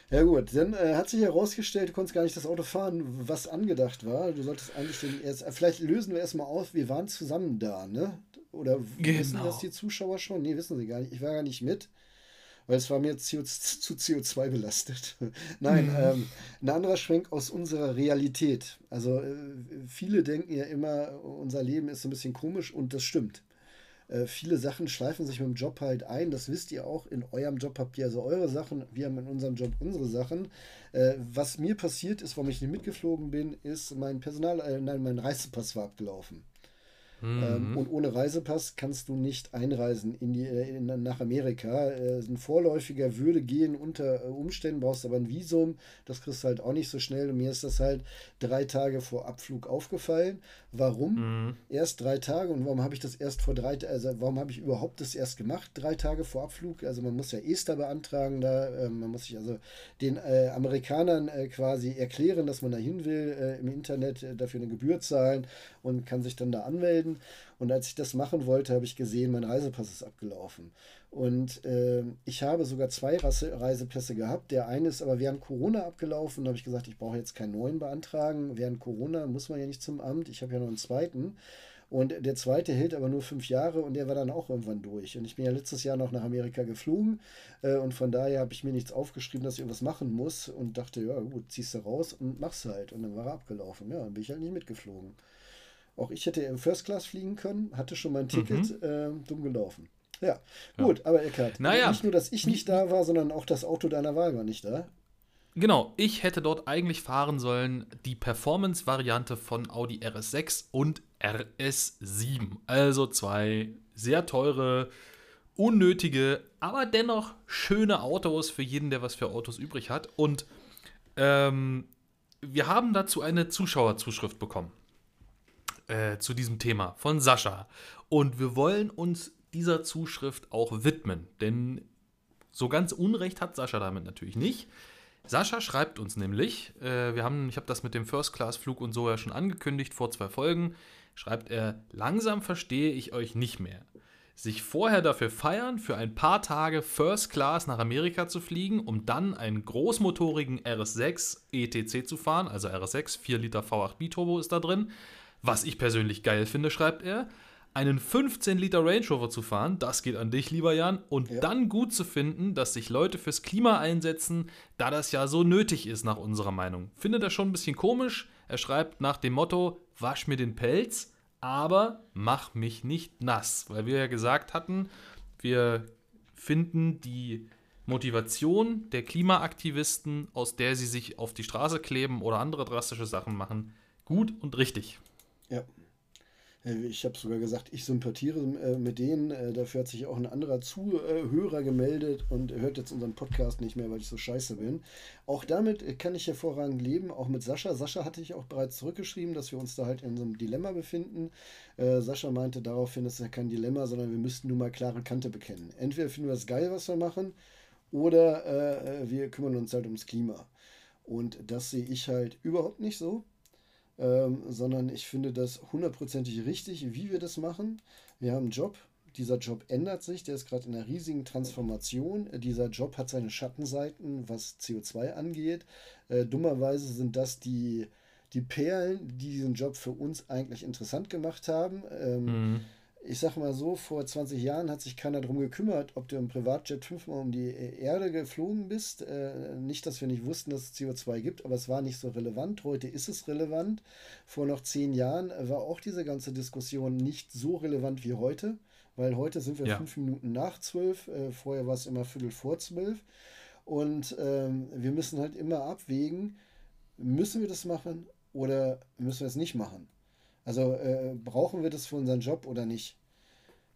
Ja gut, dann äh, hat sich herausgestellt, du konntest gar nicht das Auto fahren, was angedacht war. Du solltest eigentlich den erst, äh, vielleicht lösen wir erstmal aus, wir waren zusammen da, ne? Oder genau. wissen das die Zuschauer schon? Nee, wissen sie gar nicht. Ich war gar nicht mit, weil es war mir CO zu CO2 belastet. Nein, mhm. ähm, ein anderer Schwenk aus unserer Realität. Also äh, viele denken ja immer, unser Leben ist so ein bisschen komisch und das stimmt. Äh, viele Sachen schleifen sich mit dem Job halt ein. Das wisst ihr auch. In eurem Job habt ihr also eure Sachen. Wir haben in unserem Job unsere Sachen. Äh, was mir passiert ist, warum ich nicht mitgeflogen bin, ist mein Personal, äh, nein, mein Reisepass war abgelaufen. Ähm, mhm. und ohne Reisepass kannst du nicht einreisen in die, äh, in, nach Amerika. Äh, ein vorläufiger würde gehen unter äh, Umständen, brauchst aber ein Visum. Das kriegst du halt auch nicht so schnell. Und mir ist das halt drei Tage vor Abflug aufgefallen. Warum? Mhm. Erst drei Tage. Und warum habe ich das erst vor drei also warum habe ich überhaupt das erst gemacht? Drei Tage vor Abflug. Also man muss ja ESTA beantragen da. Äh, man muss sich also den äh, Amerikanern äh, quasi erklären, dass man da hin will, im Internet dafür eine Gebühr zahlen und kann sich dann da anmelden. Und als ich das machen wollte, habe ich gesehen, mein Reisepass ist abgelaufen. Und äh, ich habe sogar zwei Reisepässe gehabt. Der eine ist aber während Corona abgelaufen. Da habe ich gesagt, ich brauche jetzt keinen neuen beantragen. Während Corona muss man ja nicht zum Amt. Ich habe ja noch einen zweiten. Und der zweite hält aber nur fünf Jahre und der war dann auch irgendwann durch. Und ich bin ja letztes Jahr noch nach Amerika geflogen äh, und von daher habe ich mir nichts aufgeschrieben, dass ich irgendwas machen muss und dachte, ja gut, ziehst du raus und mach's halt. Und dann war er abgelaufen. Ja, dann bin ich halt nicht mitgeflogen. Auch ich hätte im First Class fliegen können, hatte schon mein Ticket, mhm. äh, dumm gelaufen. Ja, gut, ja. aber Eckhard, naja. nicht nur, dass ich nicht da war, sondern auch das Auto deiner Wahl war nicht da. Genau, ich hätte dort eigentlich fahren sollen die Performance-Variante von Audi RS6 und RS7. Also zwei sehr teure, unnötige, aber dennoch schöne Autos für jeden, der was für Autos übrig hat. Und ähm, wir haben dazu eine Zuschauerzuschrift bekommen äh, zu diesem Thema von Sascha. Und wir wollen uns dieser Zuschrift auch widmen, denn so ganz Unrecht hat Sascha damit natürlich nicht. Sascha schreibt uns nämlich, äh, wir haben, ich habe das mit dem First-Class-Flug und so ja schon angekündigt vor zwei Folgen, schreibt er, langsam verstehe ich euch nicht mehr. Sich vorher dafür feiern, für ein paar Tage First Class nach Amerika zu fliegen, um dann einen großmotorigen RS6 ETC zu fahren, also RS6, 4 Liter V8 Biturbo ist da drin, was ich persönlich geil finde, schreibt er, einen 15 Liter Range Rover zu fahren, das geht an dich, lieber Jan, und ja. dann gut zu finden, dass sich Leute fürs Klima einsetzen, da das ja so nötig ist, nach unserer Meinung. Findet er schon ein bisschen komisch. Er schreibt nach dem Motto: Wasch mir den Pelz, aber mach mich nicht nass. Weil wir ja gesagt hatten, wir finden die Motivation der Klimaaktivisten, aus der sie sich auf die Straße kleben oder andere drastische Sachen machen, gut und richtig. Ja. Äh, ich habe sogar gesagt, ich sympathiere äh, mit denen. Äh, dafür hat sich auch ein anderer Zuhörer gemeldet und hört jetzt unseren Podcast nicht mehr, weil ich so scheiße bin. Auch damit kann ich hervorragend leben, auch mit Sascha. Sascha hatte ich auch bereits zurückgeschrieben, dass wir uns da halt in so einem Dilemma befinden. Sascha meinte daraufhin, ist ja kein Dilemma, sondern wir müssten nur mal klare Kante bekennen. Entweder finden wir es geil, was wir machen, oder wir kümmern uns halt ums Klima. Und das sehe ich halt überhaupt nicht so, ähm, sondern ich finde das hundertprozentig richtig, wie wir das machen. Wir haben einen Job, dieser Job ändert sich, der ist gerade in einer riesigen Transformation. Dieser Job hat seine Schattenseiten, was CO2 angeht. Äh, dummerweise sind das die, die Perlen, die diesen Job für uns eigentlich interessant gemacht haben. Ähm, mhm ich sag mal so, vor 20 Jahren hat sich keiner darum gekümmert, ob du im Privatjet fünfmal um die Erde geflogen bist. Äh, nicht, dass wir nicht wussten, dass es CO2 gibt, aber es war nicht so relevant. Heute ist es relevant. Vor noch zehn Jahren war auch diese ganze Diskussion nicht so relevant wie heute, weil heute sind wir ja. fünf Minuten nach zwölf. Äh, vorher war es immer Viertel vor zwölf. Und ähm, wir müssen halt immer abwägen, müssen wir das machen oder müssen wir es nicht machen? Also äh, brauchen wir das für unseren Job oder nicht?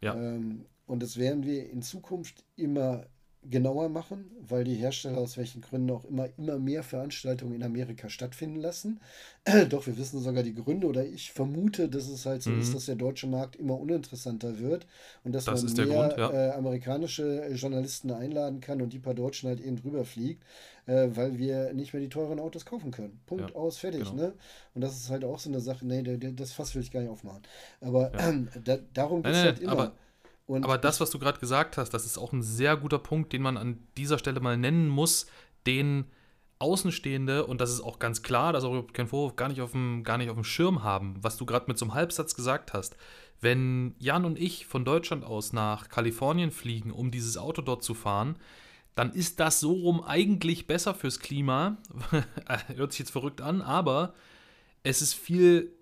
Ja. Ähm, und das werden wir in Zukunft immer genauer machen, weil die Hersteller aus welchen Gründen auch immer immer mehr Veranstaltungen in Amerika stattfinden lassen. Doch wir wissen sogar die Gründe oder ich vermute, dass es halt so mhm. ist, dass der deutsche Markt immer uninteressanter wird und dass das man mehr Grund, ja. äh, amerikanische Journalisten einladen kann und die paar Deutschen halt eben drüber fliegt, äh, weil wir nicht mehr die teuren Autos kaufen können. Punkt ja, aus, fertig. Genau. Ne? Und das ist halt auch so eine Sache, nee, das Fass will ich gar nicht aufmachen. Aber ja. äh, da, darum geht es halt immer. Aber und Aber das, was du gerade gesagt hast, das ist auch ein sehr guter Punkt, den man an dieser Stelle mal nennen muss, den Außenstehende, und das ist auch ganz klar, dass auch kein Vorwurf, gar nicht auf dem, gar nicht auf dem Schirm haben, was du gerade mit so einem Halbsatz gesagt hast. Wenn Jan und ich von Deutschland aus nach Kalifornien fliegen, um dieses Auto dort zu fahren, dann ist das so rum eigentlich besser fürs Klima. Hört sich jetzt verrückt an, aber es ist viel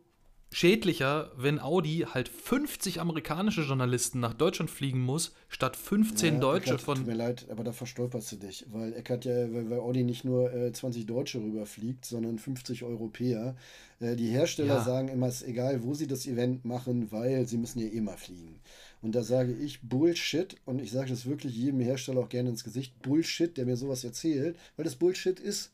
schädlicher, wenn Audi halt 50 amerikanische Journalisten nach Deutschland fliegen muss, statt 15 ja, Deutsche Eckart, von. Tut mir leid, aber da verstolperst du dich, weil Eckert ja, weil, weil Audi nicht nur äh, 20 Deutsche rüberfliegt, sondern 50 Europäer. Äh, die Hersteller ja. sagen immer, es ist egal, wo sie das Event machen, weil sie müssen ja eh mal fliegen. Und da sage ich Bullshit, und ich sage das wirklich jedem Hersteller auch gerne ins Gesicht, Bullshit, der mir sowas erzählt, weil das Bullshit ist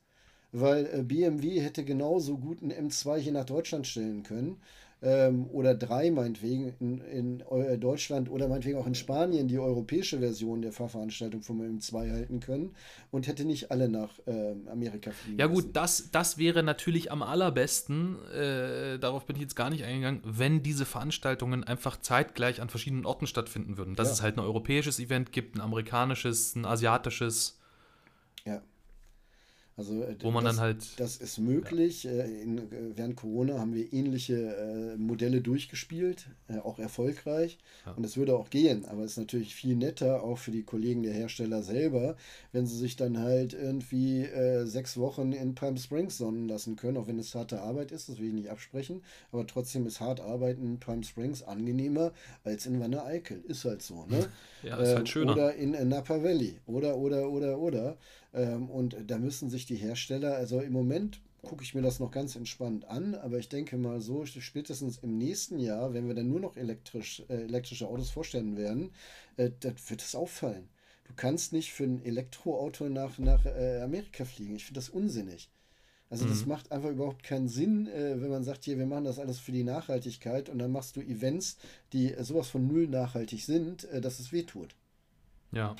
weil äh, BMW hätte genauso gut einen M2 hier nach Deutschland stellen können. Ähm, oder drei meinetwegen in, in äh, Deutschland oder meinetwegen auch in Spanien die europäische Version der Fahrveranstaltung vom M2 halten können und hätte nicht alle nach äh, Amerika fliegen Ja gut, das, das wäre natürlich am allerbesten, äh, darauf bin ich jetzt gar nicht eingegangen, wenn diese Veranstaltungen einfach zeitgleich an verschiedenen Orten stattfinden würden. Dass ja. es halt ein europäisches Event gibt, ein amerikanisches, ein asiatisches. Ja. Also äh, wo man das, dann halt. Das ist möglich. Ja. Äh, in, äh, während Corona haben wir ähnliche äh, Modelle durchgespielt, äh, auch erfolgreich. Ja. Und es würde auch gehen. Aber es ist natürlich viel netter, auch für die Kollegen der Hersteller selber, wenn sie sich dann halt irgendwie äh, sechs Wochen in Palm Springs sonnen lassen können, auch wenn es harte Arbeit ist, das will ich nicht absprechen. Aber trotzdem ist hart arbeiten in Palm Springs angenehmer als in Wanne Eickel. Ist halt so. Ne? Ja, ist halt schöner. Oder in Napa Valley. Oder, oder, oder, oder. Ähm, und da müssen sich die Hersteller, also im Moment gucke ich mir das noch ganz entspannt an, aber ich denke mal so, spätestens im nächsten Jahr, wenn wir dann nur noch elektrisch, äh, elektrische Autos vorstellen werden, äh, das wird es auffallen. Du kannst nicht für ein Elektroauto nach, nach äh, Amerika fliegen. Ich finde das unsinnig. Also mhm. das macht einfach überhaupt keinen Sinn, äh, wenn man sagt, hier, wir machen das alles für die Nachhaltigkeit und dann machst du Events, die sowas von null nachhaltig sind, äh, dass es wehtut. Ja.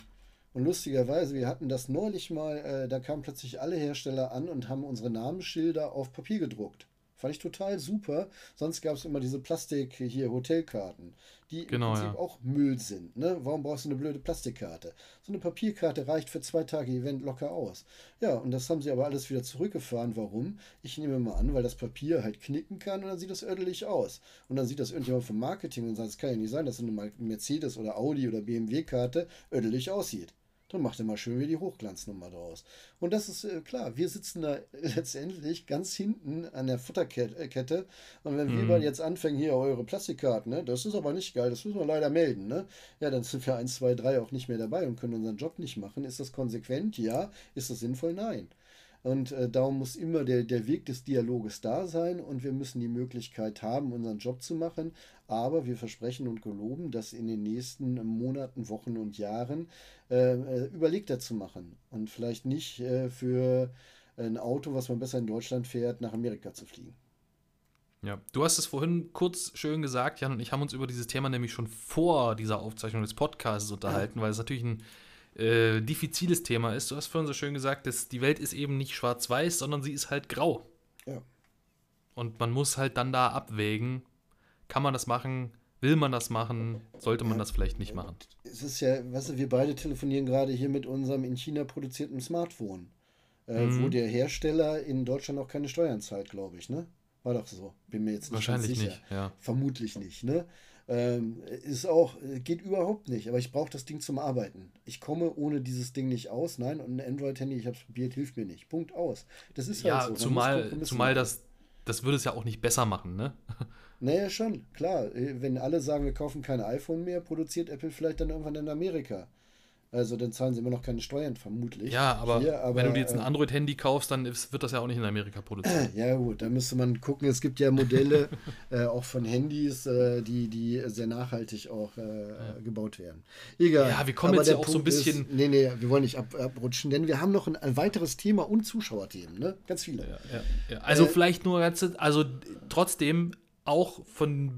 Und lustigerweise, wir hatten das neulich mal, äh, da kamen plötzlich alle Hersteller an und haben unsere Namensschilder auf Papier gedruckt. Fand ich total super. Sonst gab es immer diese Plastik hier Hotelkarten, die genau, im Prinzip ja. auch Müll sind. Ne? Warum brauchst du eine blöde Plastikkarte? So eine Papierkarte reicht für zwei Tage Event locker aus. Ja, und das haben sie aber alles wieder zurückgefahren. Warum? Ich nehme mal an, weil das Papier halt knicken kann und dann sieht das ödelig aus. Und dann sieht das irgendjemand vom Marketing und sagt, es kann ja nicht sein, dass eine Mercedes oder Audi oder BMW-Karte ödelig aussieht. Dann macht er mal schön wieder die Hochglanznummer draus. Und das ist äh, klar, wir sitzen da letztendlich ganz hinten an der Futterkette. Und wenn mhm. wir jetzt anfangen, hier eure Plastikkarten, ne, das ist aber nicht geil, das müssen wir leider melden. Ne? Ja, dann sind wir 1, 2, 3 auch nicht mehr dabei und können unseren Job nicht machen. Ist das konsequent? Ja. Ist das sinnvoll? Nein. Und äh, darum muss immer der, der Weg des Dialoges da sein und wir müssen die Möglichkeit haben, unseren Job zu machen. Aber wir versprechen und geloben, das in den nächsten Monaten, Wochen und Jahren äh, äh, überlegter zu machen. Und vielleicht nicht äh, für ein Auto, was man besser in Deutschland fährt, nach Amerika zu fliegen. Ja, du hast es vorhin kurz schön gesagt, Jan und ich haben uns über dieses Thema nämlich schon vor dieser Aufzeichnung des Podcasts unterhalten, ja. weil es natürlich ein äh, diffiziles Thema ist. Du hast vorhin so schön gesagt, dass die Welt ist eben nicht schwarz-weiß, sondern sie ist halt grau. Ja. Und man muss halt dann da abwägen, kann man das machen, will man das machen, sollte man das vielleicht nicht machen. Es ist ja, weißt du, wir beide telefonieren gerade hier mit unserem in China produzierten Smartphone, äh, mhm. wo der Hersteller in Deutschland auch keine Steuern zahlt, glaube ich, ne? War doch so. Bin mir jetzt nicht Wahrscheinlich sicher. nicht, ja. Vermutlich nicht, ne? Ähm, ist auch, geht überhaupt nicht, aber ich brauche das Ding zum Arbeiten. Ich komme ohne dieses Ding nicht aus. Nein, und ein Android-Handy, ich habe es probiert, hilft mir nicht. Punkt aus. Das ist ja, halt so. Zumal, zumal das, das würde es ja auch nicht besser machen, ne? Naja, schon, klar. Wenn alle sagen, wir kaufen kein iPhone mehr, produziert Apple vielleicht dann irgendwann in Amerika. Also dann zahlen sie immer noch keine Steuern, vermutlich. Ja, aber, Hier, aber wenn du dir jetzt ein äh, Android-Handy kaufst, dann wird das ja auch nicht in Amerika produziert. Ja gut, da müsste man gucken. Es gibt ja Modelle äh, auch von Handys, äh, die, die sehr nachhaltig auch äh, ja. gebaut werden. Egal. Ja, wir kommen aber jetzt ja auch Punkt so ein bisschen... Ist, nee, nee, wir wollen nicht ab, abrutschen, denn wir haben noch ein, ein, weiteres Thema und Zuschauerthemen, ne? Ganz viele. Ja, ja, also äh, vielleicht nur ganz, also trotzdem auch von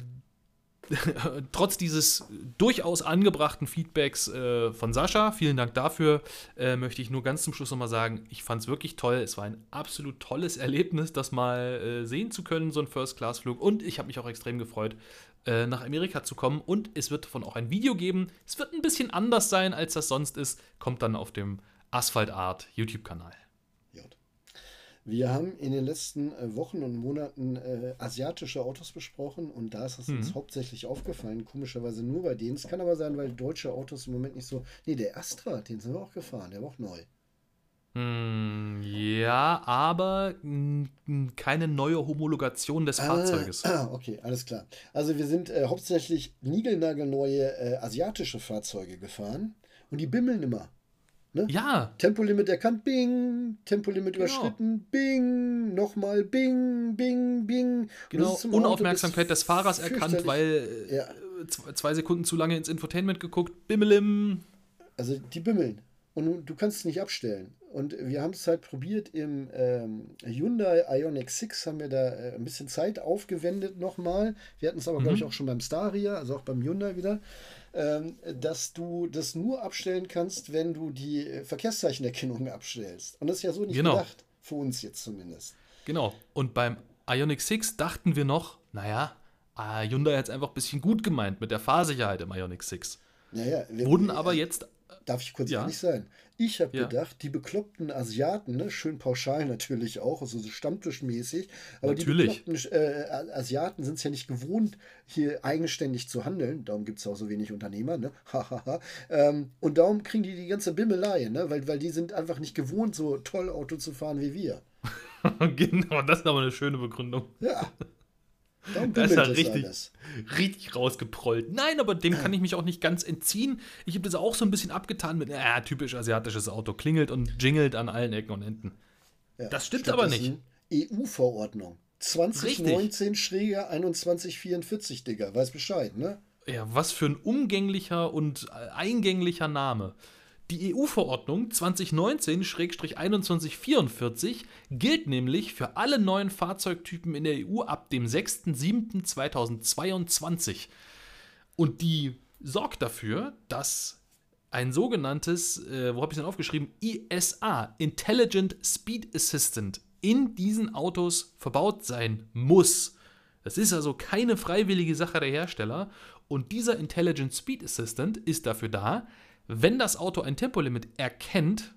trotz dieses durchaus angebrachten Feedbacks äh, von Sascha, vielen Dank dafür, äh, möchte ich nur ganz zum Schluss nochmal sagen, ich fand es wirklich toll. Es war ein absolut tolles Erlebnis, das mal äh, sehen zu können, so ein First-Class-Flug. Und ich habe mich auch extrem gefreut, äh, nach Amerika zu kommen. Und es wird davon auch ein Video geben. Es wird ein bisschen anders sein, als das sonst ist. Kommt dann auf dem Asphalt Art YouTube-Kanal. Wir haben in den letzten äh, Wochen und Monaten äh, asiatische Autos besprochen und da ist es mhm. uns hauptsächlich aufgefallen, komischerweise nur bei denen. Es kann aber sein, weil deutsche Autos im Moment nicht so. Nee, der Astra, den sind wir auch gefahren, der war auch neu. Hm, ja, aber keine neue Homologation des ah, Fahrzeuges. Ah, okay, alles klar. Also wir sind äh, hauptsächlich niegelnagelneue äh, asiatische Fahrzeuge gefahren und die bimmeln immer. Ne? Ja. Tempolimit erkannt, bing. Tempolimit genau. überschritten, bing. Nochmal, bing, bing, bing. Genau. Unaufmerksamkeit des Fahrers erkannt, weil ja. Äh, zwei Sekunden zu lange ins Infotainment geguckt. Bimmelim. Also die bimmeln. Und du kannst es nicht abstellen. Und wir haben es halt probiert im ähm, Hyundai Ioniq 6, haben wir da äh, ein bisschen Zeit aufgewendet nochmal. Wir hatten es aber, mhm. glaube ich, auch schon beim Staria, also auch beim Hyundai wieder dass du das nur abstellen kannst, wenn du die Verkehrszeichenerkennung abstellst. Und das ist ja so nicht genau. gedacht, für uns jetzt zumindest. Genau. Und beim Ionic 6 dachten wir noch, naja, Hyundai hat es einfach ein bisschen gut gemeint mit der Fahrsicherheit im Ionic 6. Naja, Wurden aber jetzt Darf ich kurz ja. ehrlich sein? Ich habe ja. gedacht, die bekloppten Asiaten, ne, schön pauschal natürlich auch, also so stammtischmäßig, aber natürlich. die bekloppten äh, Asiaten sind es ja nicht gewohnt, hier eigenständig zu handeln. Darum gibt es auch so wenig Unternehmer, ne? ähm, und darum kriegen die die ganze Bimmelei, ne? Weil, weil die sind einfach nicht gewohnt, so toll Auto zu fahren wie wir. genau, das ist aber eine schöne Begründung. Ja. Das ist ja richtig, richtig rausgeprollt. Nein, aber dem kann ich mich auch nicht ganz entziehen. Ich habe das auch so ein bisschen abgetan mit, äh, typisch asiatisches Auto, klingelt und jingelt an allen Ecken und Enden. Ja, das stimmt aber nicht. EU-Verordnung. 2019 Schräger 2144, Digga. Weiß Bescheid, ne? Ja, was für ein umgänglicher und eingänglicher Name. Die EU-Verordnung 2019-2144 gilt nämlich für alle neuen Fahrzeugtypen in der EU ab dem 6.7.2022. Und die sorgt dafür, dass ein sogenanntes, äh, wo habe ich denn aufgeschrieben, ISA, Intelligent Speed Assistant, in diesen Autos verbaut sein muss. Das ist also keine freiwillige Sache der Hersteller. Und dieser Intelligent Speed Assistant ist dafür da, wenn das Auto ein Tempolimit erkennt,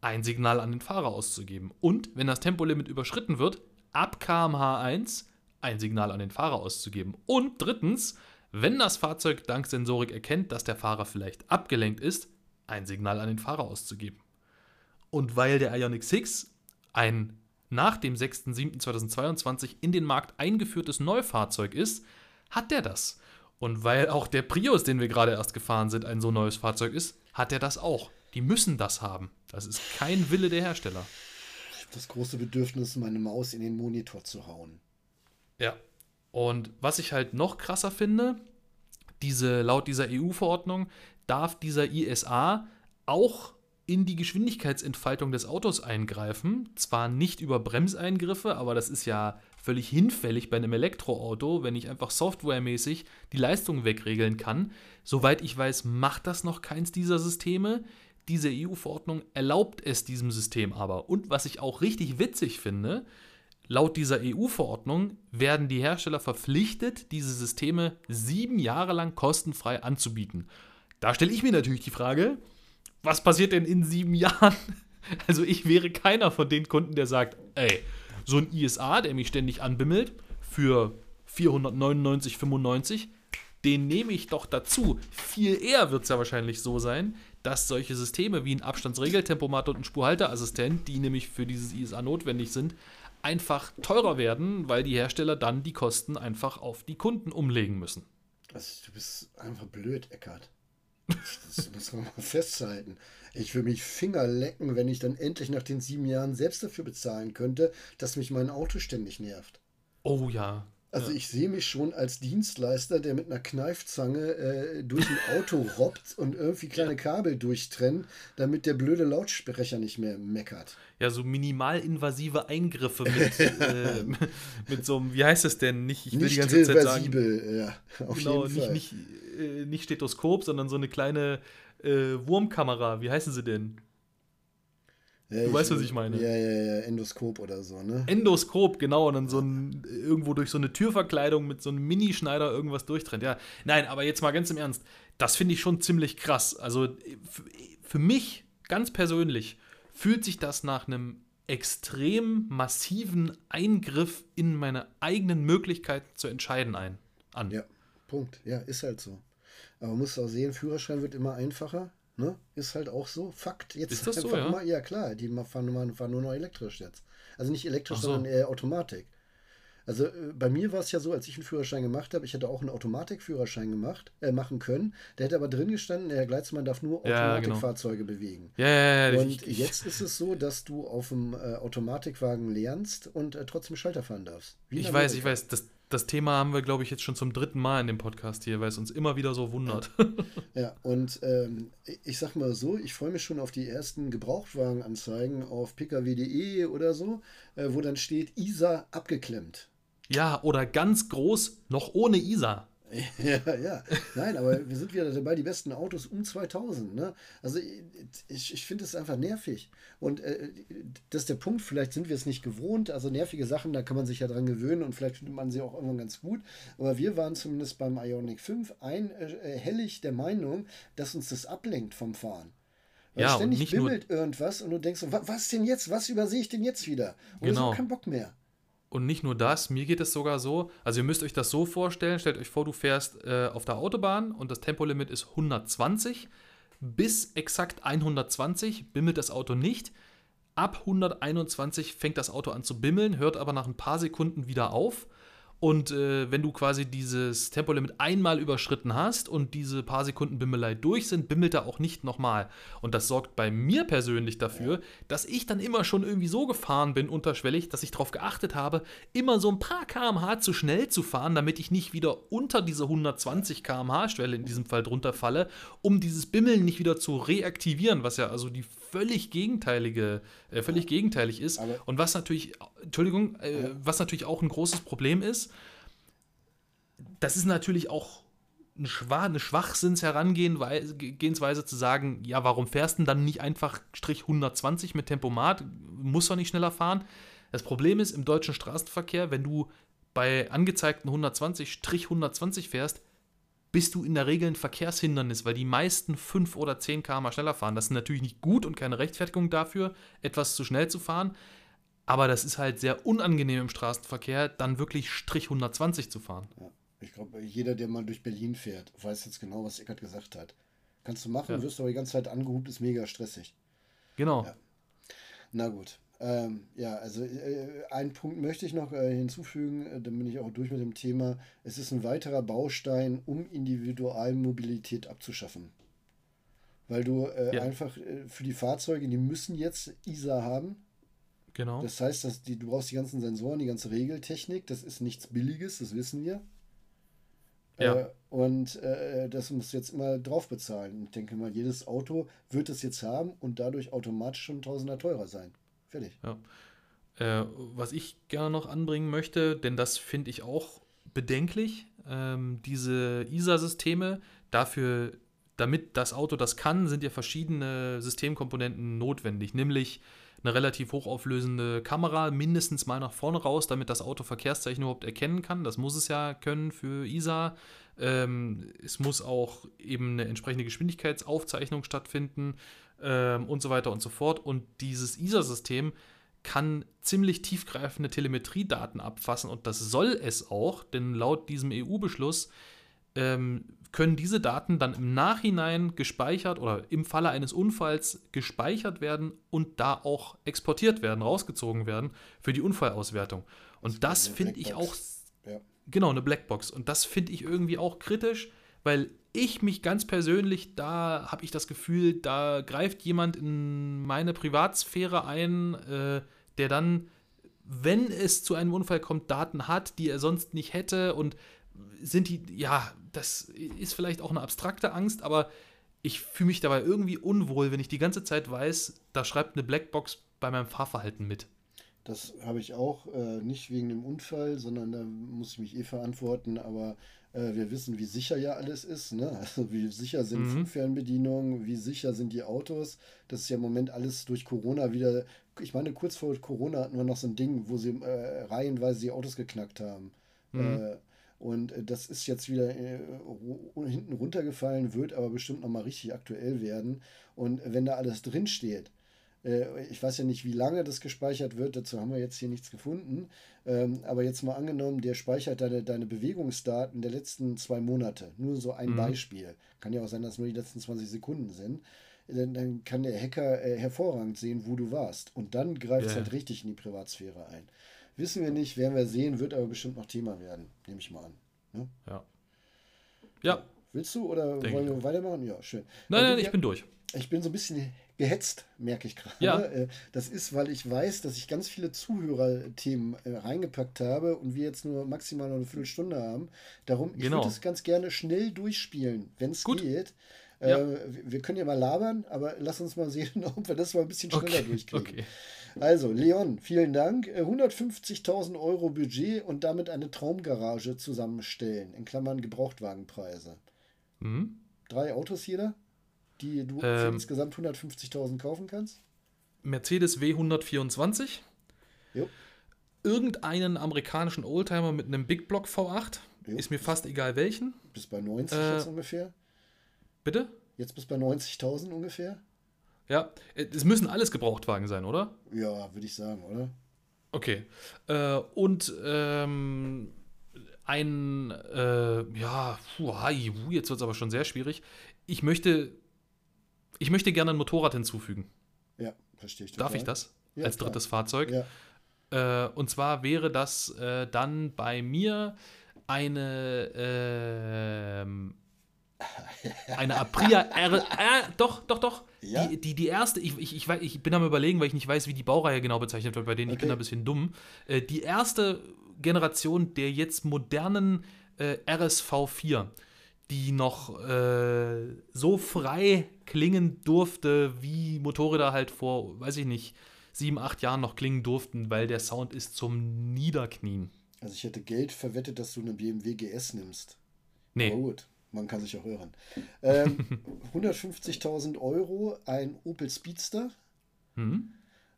ein Signal an den Fahrer auszugeben. Und wenn das Tempolimit überschritten wird, ab kmh 1 ein Signal an den Fahrer auszugeben. Und drittens, wenn das Fahrzeug dank Sensorik erkennt, dass der Fahrer vielleicht abgelenkt ist, ein Signal an den Fahrer auszugeben. Und weil der Ioniq 6 ein nach dem 6.7.2022 in den Markt eingeführtes Neufahrzeug ist, hat der das. Und weil auch der Prius, den wir gerade erst gefahren sind, ein so neues Fahrzeug ist, hat er das auch. Die müssen das haben. Das ist kein Wille der Hersteller. Ich habe das große Bedürfnis, meine Maus in den Monitor zu hauen. Ja. Und was ich halt noch krasser finde, diese, laut dieser EU-Verordnung darf dieser ISA auch in die Geschwindigkeitsentfaltung des Autos eingreifen. Zwar nicht über Bremseingriffe, aber das ist ja völlig hinfällig bei einem Elektroauto, wenn ich einfach softwaremäßig die Leistung wegregeln kann. Soweit ich weiß, macht das noch keins dieser Systeme. Diese EU-Verordnung erlaubt es diesem System aber. Und was ich auch richtig witzig finde, laut dieser EU-Verordnung werden die Hersteller verpflichtet, diese Systeme sieben Jahre lang kostenfrei anzubieten. Da stelle ich mir natürlich die Frage, was passiert denn in sieben Jahren? Also ich wäre keiner von den Kunden, der sagt, ey, so ein ISA, der mich ständig anbimmelt, für 499,95, den nehme ich doch dazu. Viel eher wird es ja wahrscheinlich so sein, dass solche Systeme wie ein Abstandsregeltempomat und ein Spurhalteassistent, die nämlich für dieses ISA notwendig sind, einfach teurer werden, weil die Hersteller dann die Kosten einfach auf die Kunden umlegen müssen. Also, du bist einfach blöd, Eckart. Das muss man mal festhalten. Ich würde mich Finger lecken, wenn ich dann endlich nach den sieben Jahren selbst dafür bezahlen könnte, dass mich mein Auto ständig nervt. Oh ja, also ich sehe mich schon als Dienstleister, der mit einer Kneifzange äh, durch ein Auto robbt und irgendwie kleine Kabel durchtrennt, damit der blöde Lautsprecher nicht mehr meckert. Ja, so minimalinvasive Eingriffe mit, äh, mit so einem, wie heißt es denn? Nicht, ich will nicht die ganze Zeit sagen. Ja, auf genau, jeden Fall. Nicht, nicht, äh, nicht Stethoskop, sondern so eine kleine äh, Wurmkamera. Wie heißen sie denn? Ja, du weißt, was ich meine. Ja, ja, ja, Endoskop oder so, ne? Endoskop, genau, und dann so ein, irgendwo durch so eine Türverkleidung mit so einem Minischneider irgendwas durchtrennt. Ja, nein, aber jetzt mal ganz im Ernst, das finde ich schon ziemlich krass. Also für mich, ganz persönlich, fühlt sich das nach einem extrem massiven Eingriff in meine eigenen Möglichkeiten zu entscheiden ein, an. Ja, Punkt. Ja, ist halt so. Aber man muss auch sehen, Führerschein wird immer einfacher. Ne? Ist halt auch so. Fakt. Jetzt ist das so, ja? Mal, ja, klar. Die fahren, fahren, nur noch elektrisch jetzt. Also nicht elektrisch, so. sondern eher Automatik. Also äh, bei mir war es ja so, als ich einen Führerschein gemacht habe, ich hätte auch einen Automatikführerschein gemacht, äh, machen können. Der hätte aber drin gestanden, der Herr Gleitzmann darf nur Automatikfahrzeuge ja, genau. bewegen. Ja, ja, ja. Und ich, jetzt ist es so, dass du auf dem äh, Automatikwagen lernst und äh, trotzdem Schalter fahren darfst. ich weiß, ich weiß. Das, das Thema haben wir, glaube ich, jetzt schon zum dritten Mal in dem Podcast hier, weil es uns immer wieder so wundert. Ja, und ähm, ich sag mal so, ich freue mich schon auf die ersten Gebrauchtwagenanzeigen auf pkw.de oder so, äh, wo dann steht ISA abgeklemmt. Ja, oder ganz groß, noch ohne ISA. Ja, ja. Nein, aber wir sind wieder dabei, die besten Autos um 2000. Ne? Also ich, ich finde es einfach nervig. Und äh, das ist der Punkt, vielleicht sind wir es nicht gewohnt. Also nervige Sachen, da kann man sich ja dran gewöhnen und vielleicht findet man sie auch irgendwann ganz gut. Aber wir waren zumindest beim Ionic 5 einhellig äh, der Meinung, dass uns das ablenkt vom Fahren. Weil ja, ständig bimmelt irgendwas und du denkst, was, was denn jetzt? Was übersehe ich denn jetzt wieder? Und genau. ich keinen Bock mehr. Und nicht nur das, mir geht es sogar so, also ihr müsst euch das so vorstellen, stellt euch vor, du fährst äh, auf der Autobahn und das Tempolimit ist 120. Bis exakt 120 bimmelt das Auto nicht. Ab 121 fängt das Auto an zu bimmeln, hört aber nach ein paar Sekunden wieder auf. Und äh, wenn du quasi dieses Tempolimit einmal überschritten hast und diese paar Sekunden Bimmelei durch sind, bimmelt er auch nicht nochmal. Und das sorgt bei mir persönlich dafür, dass ich dann immer schon irgendwie so gefahren bin, unterschwellig, dass ich darauf geachtet habe, immer so ein paar kmh zu schnell zu fahren, damit ich nicht wieder unter diese 120 kmh-Schwelle in diesem Fall drunter falle, um dieses Bimmeln nicht wieder zu reaktivieren, was ja also die völlig gegenteilige, äh, völlig gegenteilig ist. Aber und was natürlich, Entschuldigung, äh, was natürlich auch ein großes Problem ist, das ist natürlich auch eine, Schwach, eine Schwachsinns-Herangehensweise zu sagen, ja, warum fährst du dann nicht einfach Strich 120 mit Tempomat? Muss doch nicht schneller fahren. Das Problem ist im deutschen Straßenverkehr, wenn du bei angezeigten 120 Strich 120 fährst, bist du in der Regel ein Verkehrshindernis, weil die meisten 5 oder 10 km schneller fahren. Das ist natürlich nicht gut und keine Rechtfertigung dafür, etwas zu schnell zu fahren. Aber das ist halt sehr unangenehm im Straßenverkehr, dann wirklich Strich 120 zu fahren. Ja. Ich glaube, jeder, der mal durch Berlin fährt, weiß jetzt genau, was Eckert gesagt hat. Kannst du machen, ja. wirst aber die ganze Zeit angehubt, ist mega stressig. Genau. Ja. Na gut. Ähm, ja, also äh, einen Punkt möchte ich noch äh, hinzufügen, äh, dann bin ich auch durch mit dem Thema. Es ist ein weiterer Baustein, um Individualmobilität abzuschaffen. Weil du äh, ja. einfach äh, für die Fahrzeuge, die müssen jetzt ISA haben. Genau. Das heißt, dass die, du brauchst die ganzen Sensoren, die ganze Regeltechnik, das ist nichts Billiges, das wissen wir. Ja. Äh, und äh, das muss jetzt immer drauf bezahlen. Ich denke mal, jedes Auto wird es jetzt haben und dadurch automatisch schon Tausender teurer sein. Fertig. Ja. Äh, was ich gerne noch anbringen möchte, denn das finde ich auch bedenklich, ähm, diese ISA-Systeme, dafür damit das Auto das kann, sind ja verschiedene Systemkomponenten notwendig, nämlich eine relativ hochauflösende Kamera, mindestens mal nach vorne raus, damit das Auto Verkehrszeichen überhaupt erkennen kann. Das muss es ja können für ISA. Ähm, es muss auch eben eine entsprechende Geschwindigkeitsaufzeichnung stattfinden ähm, und so weiter und so fort. Und dieses ISA-System kann ziemlich tiefgreifende Telemetriedaten abfassen und das soll es auch, denn laut diesem EU-Beschluss ähm, können diese Daten dann im Nachhinein gespeichert oder im Falle eines Unfalls gespeichert werden und da auch exportiert werden, rausgezogen werden für die Unfallauswertung. Und das, das finde ich auch. Ja. Genau, eine Blackbox. Und das finde ich irgendwie auch kritisch, weil ich mich ganz persönlich, da habe ich das Gefühl, da greift jemand in meine Privatsphäre ein, äh, der dann, wenn es zu einem Unfall kommt, Daten hat, die er sonst nicht hätte und sind die, ja, das ist vielleicht auch eine abstrakte Angst, aber ich fühle mich dabei irgendwie unwohl, wenn ich die ganze Zeit weiß, da schreibt eine Blackbox bei meinem Fahrverhalten mit. Das habe ich auch, äh, nicht wegen dem Unfall, sondern da muss ich mich eh verantworten, aber wir wissen, wie sicher ja alles ist. Ne? Also wie sicher sind mhm. Flugfernbedienungen, wie sicher sind die Autos. Das ist ja im Moment alles durch Corona wieder. Ich meine, kurz vor Corona hatten wir noch so ein Ding, wo sie äh, reihenweise die Autos geknackt haben. Mhm. Äh, und äh, das ist jetzt wieder äh, hinten runtergefallen, wird aber bestimmt nochmal richtig aktuell werden. Und wenn da alles drinsteht, äh, ich weiß ja nicht, wie lange das gespeichert wird, dazu haben wir jetzt hier nichts gefunden. Ähm, aber jetzt mal angenommen, der speichert deine, deine Bewegungsdaten der letzten zwei Monate. Nur so ein mhm. Beispiel. Kann ja auch sein, dass nur die letzten 20 Sekunden sind. Dann, dann kann der Hacker äh, hervorragend sehen, wo du warst. Und dann greift es yeah. halt richtig in die Privatsphäre ein. Wissen wir nicht, werden wir sehen, wird aber bestimmt noch Thema werden, nehme ich mal an. Ne? Ja. Ja. Willst du oder Denk wollen wir weitermachen? Ja, schön. Nein, nein, ich bin durch. Ich bin so ein bisschen gehetzt, merke ich gerade. Ja. Äh, das ist, weil ich weiß, dass ich ganz viele Zuhörerthemen äh, reingepackt habe und wir jetzt nur maximal noch eine Viertelstunde haben. Darum, ich genau. würde es ganz gerne schnell durchspielen, wenn es geht. Ja. Äh, wir können ja mal labern, aber lass uns mal sehen, ob wir das mal ein bisschen schneller okay. durchkriegen. Okay. Also, Leon, vielen Dank. 150.000 Euro Budget und damit eine Traumgarage zusammenstellen, in Klammern Gebrauchtwagenpreise. Mhm. Drei Autos jeder, die du ähm, für insgesamt 150.000 kaufen kannst? Mercedes W124. Jo. Irgendeinen amerikanischen Oldtimer mit einem Big Block V8. Jo. Ist mir fast egal welchen. Bis bei 90 äh, jetzt ungefähr. Bitte? Jetzt bis bei 90.000 ungefähr. Ja, es müssen alles Gebrauchtwagen sein, oder? Ja, würde ich sagen, oder? Okay. Äh, und ähm, ein, äh, ja, puh, jetzt wird es aber schon sehr schwierig. Ich möchte, ich möchte gerne ein Motorrad hinzufügen. Ja, verstehe ich. Total. Darf ich das? Ja, als drittes klar. Fahrzeug? Ja. Äh, und zwar wäre das äh, dann bei mir eine, ähm, eine Aprilia R. Äh, doch, doch, doch. Ja? Die, die, die erste, ich, ich, ich, ich bin am Überlegen, weil ich nicht weiß, wie die Baureihe genau bezeichnet wird, bei denen okay. ich bin da ein bisschen dumm. Äh, die erste Generation der jetzt modernen äh, RSV 4, die noch äh, so frei klingen durfte, wie Motorräder halt vor, weiß ich nicht, sieben, acht Jahren noch klingen durften, weil der Sound ist zum Niederknien. Also ich hätte Geld verwettet, dass du eine BMW GS nimmst. Nee. Aber gut man kann sich auch hören. Ähm, 150.000 Euro, ein Opel Speedster. Mhm.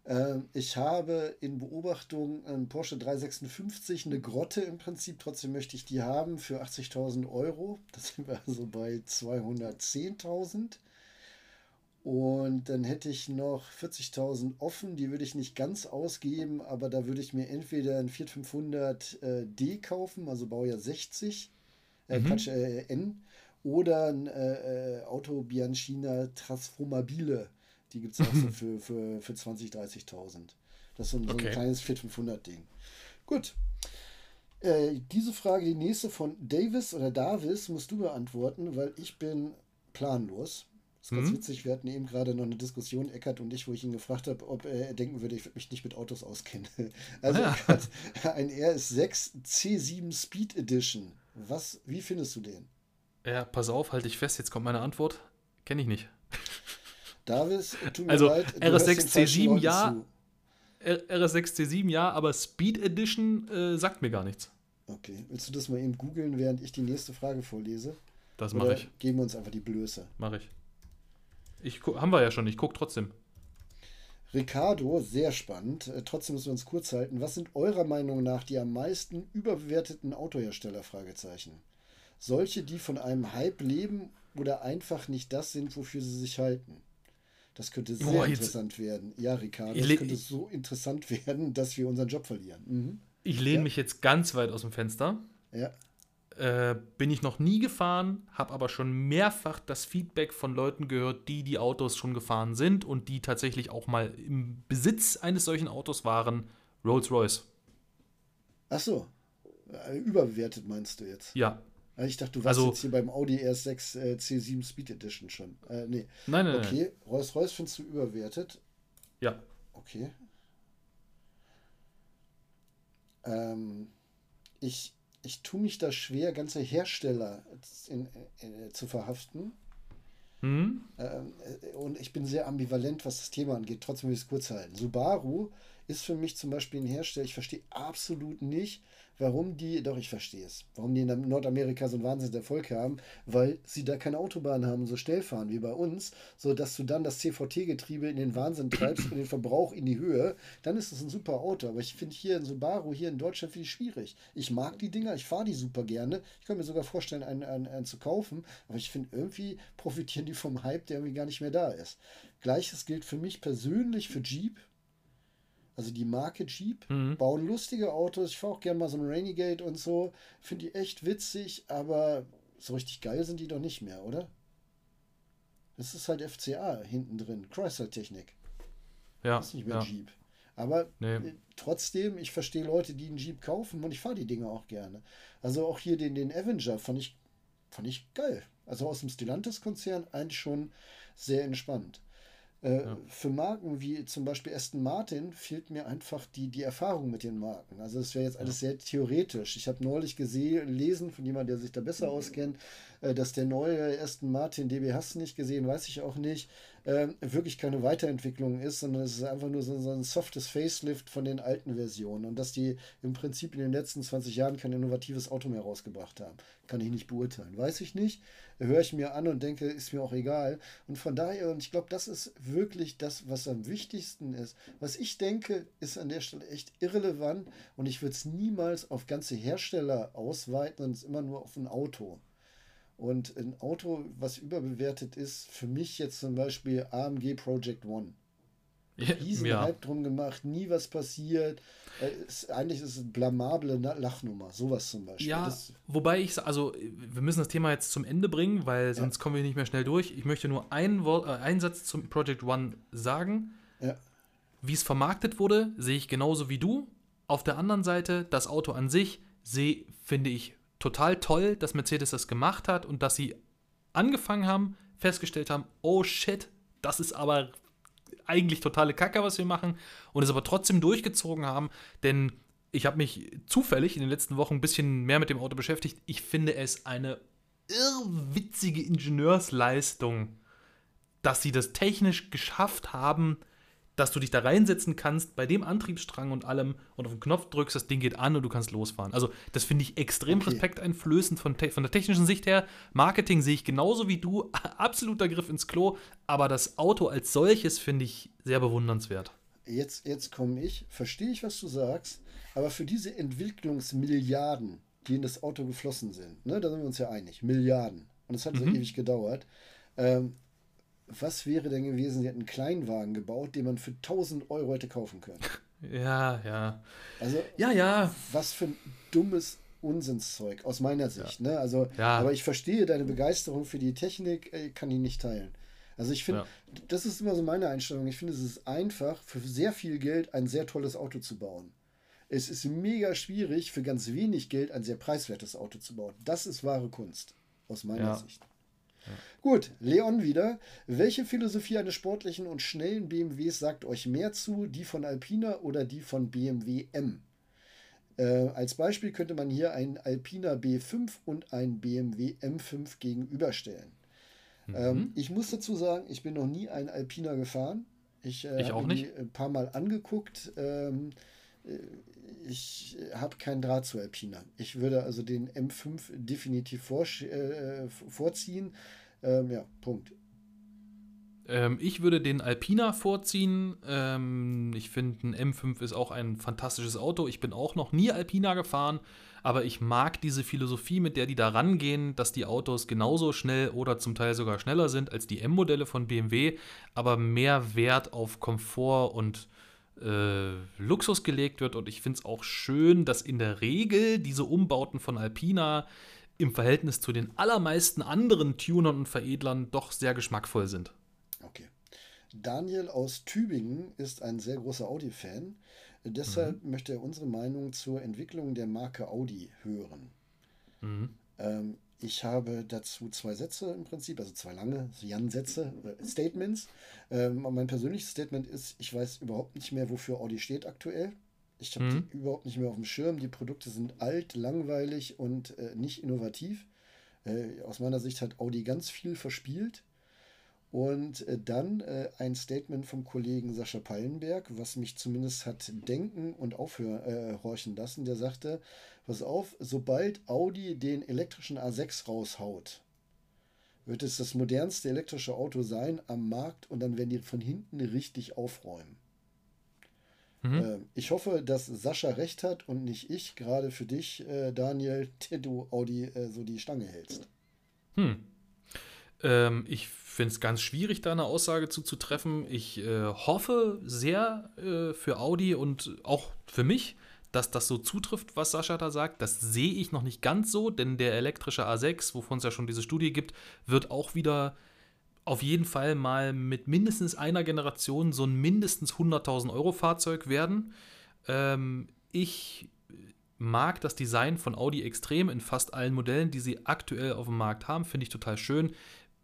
Ähm, ich habe in Beobachtung einen Porsche 356, eine Grotte im Prinzip. Trotzdem möchte ich die haben für 80.000 Euro. Das sind wir also bei 210.000. Und dann hätte ich noch 40.000 offen, die würde ich nicht ganz ausgeben, aber da würde ich mir entweder ein Fiat 500 äh, D kaufen, also Baujahr 60, äh, mhm. Quatsch, äh, N, oder ein äh, äh, Auto Bianchina Transformabile. Die gibt es auch so für, für, für 20.000, 30.000. Das ist so ein, okay. so ein kleines Fiat 500-Ding. Gut. Äh, diese Frage, die nächste von Davis oder Davis, musst du beantworten, weil ich bin planlos. Das ist ganz mhm. witzig, wir hatten eben gerade noch eine Diskussion, Eckert und ich, wo ich ihn gefragt habe, ob er denken würde, ich würde mich nicht mit Autos auskennen. Also ah, ja. Ein RS6 C7 Speed Edition. Was, wie findest du den? Ja, pass auf, halte ich fest, jetzt kommt meine Antwort. Kenne ich nicht. Davis, tut mir also, leid. RS6 C7 ja. RS6 C7 ja, aber Speed Edition äh, sagt mir gar nichts. Okay. Willst du das mal eben googeln, während ich die nächste Frage vorlese? Das mache ich. Geben wir uns einfach die Blöße. Mache ich. ich. Haben wir ja schon, ich gucke trotzdem. Ricardo, sehr spannend. Äh, trotzdem müssen wir uns kurz halten. Was sind eurer Meinung nach die am meisten überbewerteten Autohersteller? Fragezeichen. Solche, die von einem Hype leben oder einfach nicht das sind, wofür sie sich halten. Das könnte sehr Boah, interessant werden. Ja, Ricardo, das könnte so interessant werden, dass wir unseren Job verlieren. Mhm. Ich lehne ja. mich jetzt ganz weit aus dem Fenster. Ja. Äh, bin ich noch nie gefahren, habe aber schon mehrfach das Feedback von Leuten gehört, die die Autos schon gefahren sind und die tatsächlich auch mal im Besitz eines solchen Autos waren. Rolls-Royce. Ach so. Äh, überbewertet meinst du jetzt? Ja. Also ich dachte, du warst also, jetzt hier beim Audi RS6 äh, C7 Speed Edition schon. Äh, nee. Nein, nein, Okay, Rolls-Royce findest du überwertet? Ja. Okay. Ähm, ich, ich tue mich da schwer, ganze Hersteller in, in, in, zu verhaften. Mhm. Ähm, äh, und ich bin sehr ambivalent, was das Thema angeht. Trotzdem will ich es kurz halten. Subaru ist für mich zum Beispiel ein Hersteller, ich verstehe absolut nicht, warum die, doch ich verstehe es, warum die in Nordamerika so einen Wahnsinnserfolg haben, weil sie da keine Autobahn haben und so schnell fahren wie bei uns, so dass du dann das CVT-Getriebe in den Wahnsinn treibst und den Verbrauch in die Höhe, dann ist es ein super Auto. Aber ich finde hier in Subaru, hier in Deutschland, finde ich schwierig. Ich mag die Dinger, ich fahre die super gerne. Ich kann mir sogar vorstellen, einen, einen, einen zu kaufen, aber ich finde irgendwie profitieren die vom Hype, der irgendwie gar nicht mehr da ist. Gleiches gilt für mich persönlich für Jeep. Also die Marke Jeep mhm. bauen lustige Autos. Ich fahre auch gerne mal so ein Rainygate und so. Finde die echt witzig, aber so richtig geil sind die doch nicht mehr, oder? Das ist halt FCA hinten drin. Chrysler-Technik. Ja. Das ist nicht mehr ja. Jeep. Aber nee. Äh, trotzdem, ich verstehe Leute, die einen Jeep kaufen und ich fahre die Dinge auch gerne. Also auch hier den, den Avenger fand ich, fand ich geil. Also aus dem Stellantis-Konzern eigentlich schon sehr entspannt. Äh, ja. Für Marken wie zum Beispiel Aston Martin fehlt mir einfach die, die Erfahrung mit den Marken. Also es wäre jetzt alles ja. sehr theoretisch. Ich habe neulich gesehen, lesen von jemandem, der sich da besser auskennt, äh, dass der neue Aston Martin DB hast nicht gesehen, weiß ich auch nicht, äh, wirklich keine Weiterentwicklung ist, sondern es ist einfach nur so, so, ein softes Facelift von den alten Versionen und dass die im Prinzip in den letzten 20 Jahren kein innovatives Auto mehr rausgebracht haben. Kann ich nicht beurteilen. Weiß ich nicht. Höre ich mir an und denke, ist mir auch egal. Und von daher, und ich glaube, das ist wirklich das, was am wichtigsten ist. Was ich denke, ist an der Stelle echt irrelevant und ich würde es niemals auf ganze Hersteller ausweiten, sondern es immer nur auf ein Auto. Und ein Auto, was überbewertet ist, für mich jetzt zum Beispiel AMG Project One. Riesen ja. Hype drum gemacht, nie was passiert. Ist, eigentlich ist es eine blamable Lachnummer, sowas zum Beispiel. Ja, das, wobei ich, also wir müssen das Thema jetzt zum Ende bringen, weil sonst ja. kommen wir nicht mehr schnell durch. Ich möchte nur einen, äh, einen Satz zum Project One sagen. Ja. Wie es vermarktet wurde, sehe ich genauso wie du. Auf der anderen Seite, das Auto an sich, sehe, finde ich total toll, dass Mercedes das gemacht hat und dass sie angefangen haben, festgestellt haben, oh shit, das ist aber eigentlich totale Kacke, was wir machen, und es aber trotzdem durchgezogen haben, denn ich habe mich zufällig in den letzten Wochen ein bisschen mehr mit dem Auto beschäftigt. Ich finde es eine irrwitzige Ingenieursleistung, dass sie das technisch geschafft haben, dass du dich da reinsetzen kannst bei dem Antriebsstrang und allem und auf den Knopf drückst, das Ding geht an und du kannst losfahren. Also, das finde ich extrem okay. respekteinflößend von, von der technischen Sicht her. Marketing sehe ich genauso wie du, absoluter Griff ins Klo, aber das Auto als solches finde ich sehr bewundernswert. Jetzt, jetzt komme ich, verstehe ich, was du sagst, aber für diese Entwicklungsmilliarden, die in das Auto geflossen sind, ne, da sind wir uns ja einig, Milliarden, und es hat mhm. so ewig gedauert, ähm, was wäre denn gewesen, sie hätten einen Kleinwagen gebaut, den man für 1000 Euro hätte kaufen können. Ja, ja. Also, ja, ja. Was für ein dummes Unsinnszeug, aus meiner Sicht. Ja. Ne? Also, ja. Aber ich verstehe deine Begeisterung für die Technik, ich kann die nicht teilen. Also ich finde, ja. das ist immer so meine Einstellung. Ich finde, es ist einfach, für sehr viel Geld ein sehr tolles Auto zu bauen. Es ist mega schwierig, für ganz wenig Geld ein sehr preiswertes Auto zu bauen. Das ist wahre Kunst, aus meiner Sicht. Gut, Leon wieder. Welche Philosophie eines sportlichen und schnellen BMWs sagt euch mehr zu? Die von Alpina oder die von BMW M? Äh, als Beispiel könnte man hier einen Alpina B5 und einen BMW M5 gegenüberstellen. Mhm. Ähm, ich muss dazu sagen, ich bin noch nie einen Alpina gefahren. Ich, äh, ich auch nicht. ein paar Mal angeguckt. Ähm, ich habe keinen Draht zu Alpina. Ich würde also den M5 definitiv vor, äh, vorziehen. Ähm, ja, Punkt. Ähm, ich würde den Alpina vorziehen. Ähm, ich finde, ein M5 ist auch ein fantastisches Auto. Ich bin auch noch nie Alpina gefahren, aber ich mag diese Philosophie, mit der die da rangehen, dass die Autos genauso schnell oder zum Teil sogar schneller sind als die M-Modelle von BMW, aber mehr Wert auf Komfort und äh, Luxus gelegt wird. Und ich finde es auch schön, dass in der Regel diese Umbauten von Alpina im Verhältnis zu den allermeisten anderen Tunern und Veredlern doch sehr geschmackvoll sind. Okay. Daniel aus Tübingen ist ein sehr großer Audi-Fan. Deshalb mhm. möchte er unsere Meinung zur Entwicklung der Marke Audi hören. Mhm. Ähm, ich habe dazu zwei Sätze im Prinzip, also zwei lange Jan-Sätze, äh, Statements. Ähm, mein persönliches Statement ist, ich weiß überhaupt nicht mehr, wofür Audi steht aktuell. Ich habe mhm. die überhaupt nicht mehr auf dem Schirm. Die Produkte sind alt, langweilig und äh, nicht innovativ. Äh, aus meiner Sicht hat Audi ganz viel verspielt. Und äh, dann äh, ein Statement vom Kollegen Sascha Pallenberg, was mich zumindest hat denken und aufhorchen äh, lassen. Der sagte, pass auf, sobald Audi den elektrischen A6 raushaut, wird es das modernste elektrische Auto sein am Markt und dann werden die von hinten richtig aufräumen. Mhm. Äh, ich hoffe, dass Sascha recht hat und nicht ich, gerade für dich, äh, Daniel, der du Audi äh, so die Stange hältst. Hm. Ähm, ich finde es ganz schwierig, da eine Aussage zu, treffen. Ich äh, hoffe sehr äh, für Audi und auch für mich, dass das so zutrifft, was Sascha da sagt. Das sehe ich noch nicht ganz so, denn der elektrische A6, wovon es ja schon diese Studie gibt, wird auch wieder auf jeden Fall mal mit mindestens einer Generation so ein mindestens 100.000 Euro Fahrzeug werden. Ähm, ich mag das Design von Audi extrem in fast allen Modellen, die sie aktuell auf dem Markt haben. Finde ich total schön.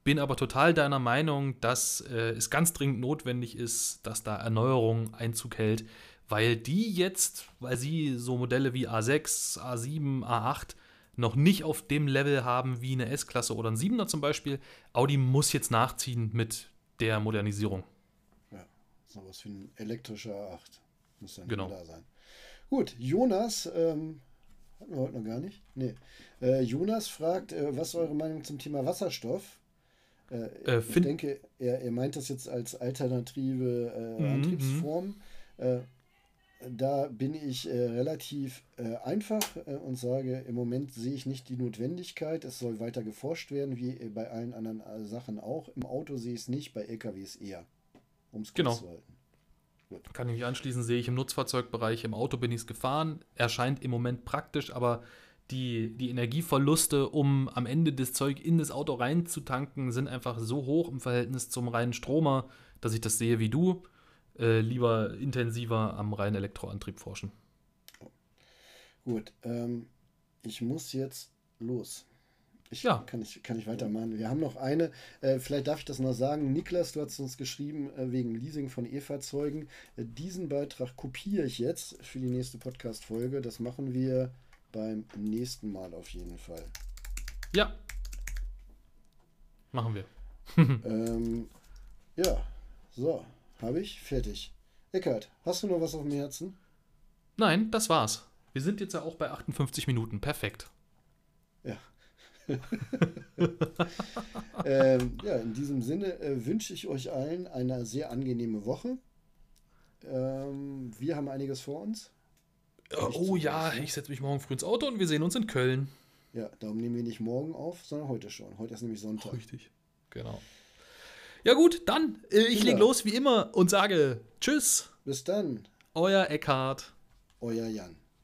Bin aber total deiner Meinung, dass äh, es ganz dringend notwendig ist, dass da Erneuerung Einzug hält, weil die jetzt, weil sie so Modelle wie A6, A7, A8 noch nicht auf dem Level haben wie eine S-Klasse oder ein 7er zum Beispiel. Audi muss jetzt nachziehen mit der Modernisierung. Ja, sowas wie ein elektrischer A8 muss dann genau. da sein. Gut, Jonas, ähm, hatten wir heute noch gar nicht. Nee. Äh, Jonas fragt, äh, was ist eure Meinung zum Thema Wasserstoff? Äh, äh, ich denke, er, er meint das jetzt als alternative äh, mhm, Antriebsform. Mhm. Äh, da bin ich äh, relativ äh, einfach und sage, im Moment sehe ich nicht die Notwendigkeit. Es soll weiter geforscht werden, wie bei allen anderen Sachen auch. Im Auto sehe ich es nicht, bei LKWs eher. Um es genau. zu halten. Gut. Kann ich mich anschließen, sehe ich im Nutzfahrzeugbereich, im Auto bin ich es gefahren. Erscheint im Moment praktisch, aber die, die Energieverluste, um am Ende das Zeug in das Auto reinzutanken, sind einfach so hoch im Verhältnis zum reinen Stromer, dass ich das sehe wie du. Äh, lieber intensiver am reinen Elektroantrieb forschen. Gut, ähm, ich muss jetzt los. Ich, ja. kann, ich, kann ich weitermachen. Wir haben noch eine, äh, vielleicht darf ich das noch sagen. Niklas, du hast uns geschrieben äh, wegen Leasing von E-Fahrzeugen. Äh, diesen Beitrag kopiere ich jetzt für die nächste Podcast-Folge. Das machen wir beim nächsten Mal auf jeden Fall. Ja. Machen wir. ähm, ja, so, habe ich fertig. Eckart, hast du noch was auf dem Herzen? Nein, das war's. Wir sind jetzt ja auch bei 58 Minuten. Perfekt. Ja. ähm, ja, in diesem Sinne äh, wünsche ich euch allen eine sehr angenehme Woche. Ähm, wir haben einiges vor uns. Oh ja, ich setze mich morgen früh ins Auto und wir sehen uns in Köln. Ja, darum nehmen wir nicht morgen auf, sondern heute schon. Heute ist nämlich Sonntag. Richtig, genau. Ja gut, dann, äh, ich leg los wie immer und sage Tschüss. Bis dann. Euer Eckhard. Euer Jan.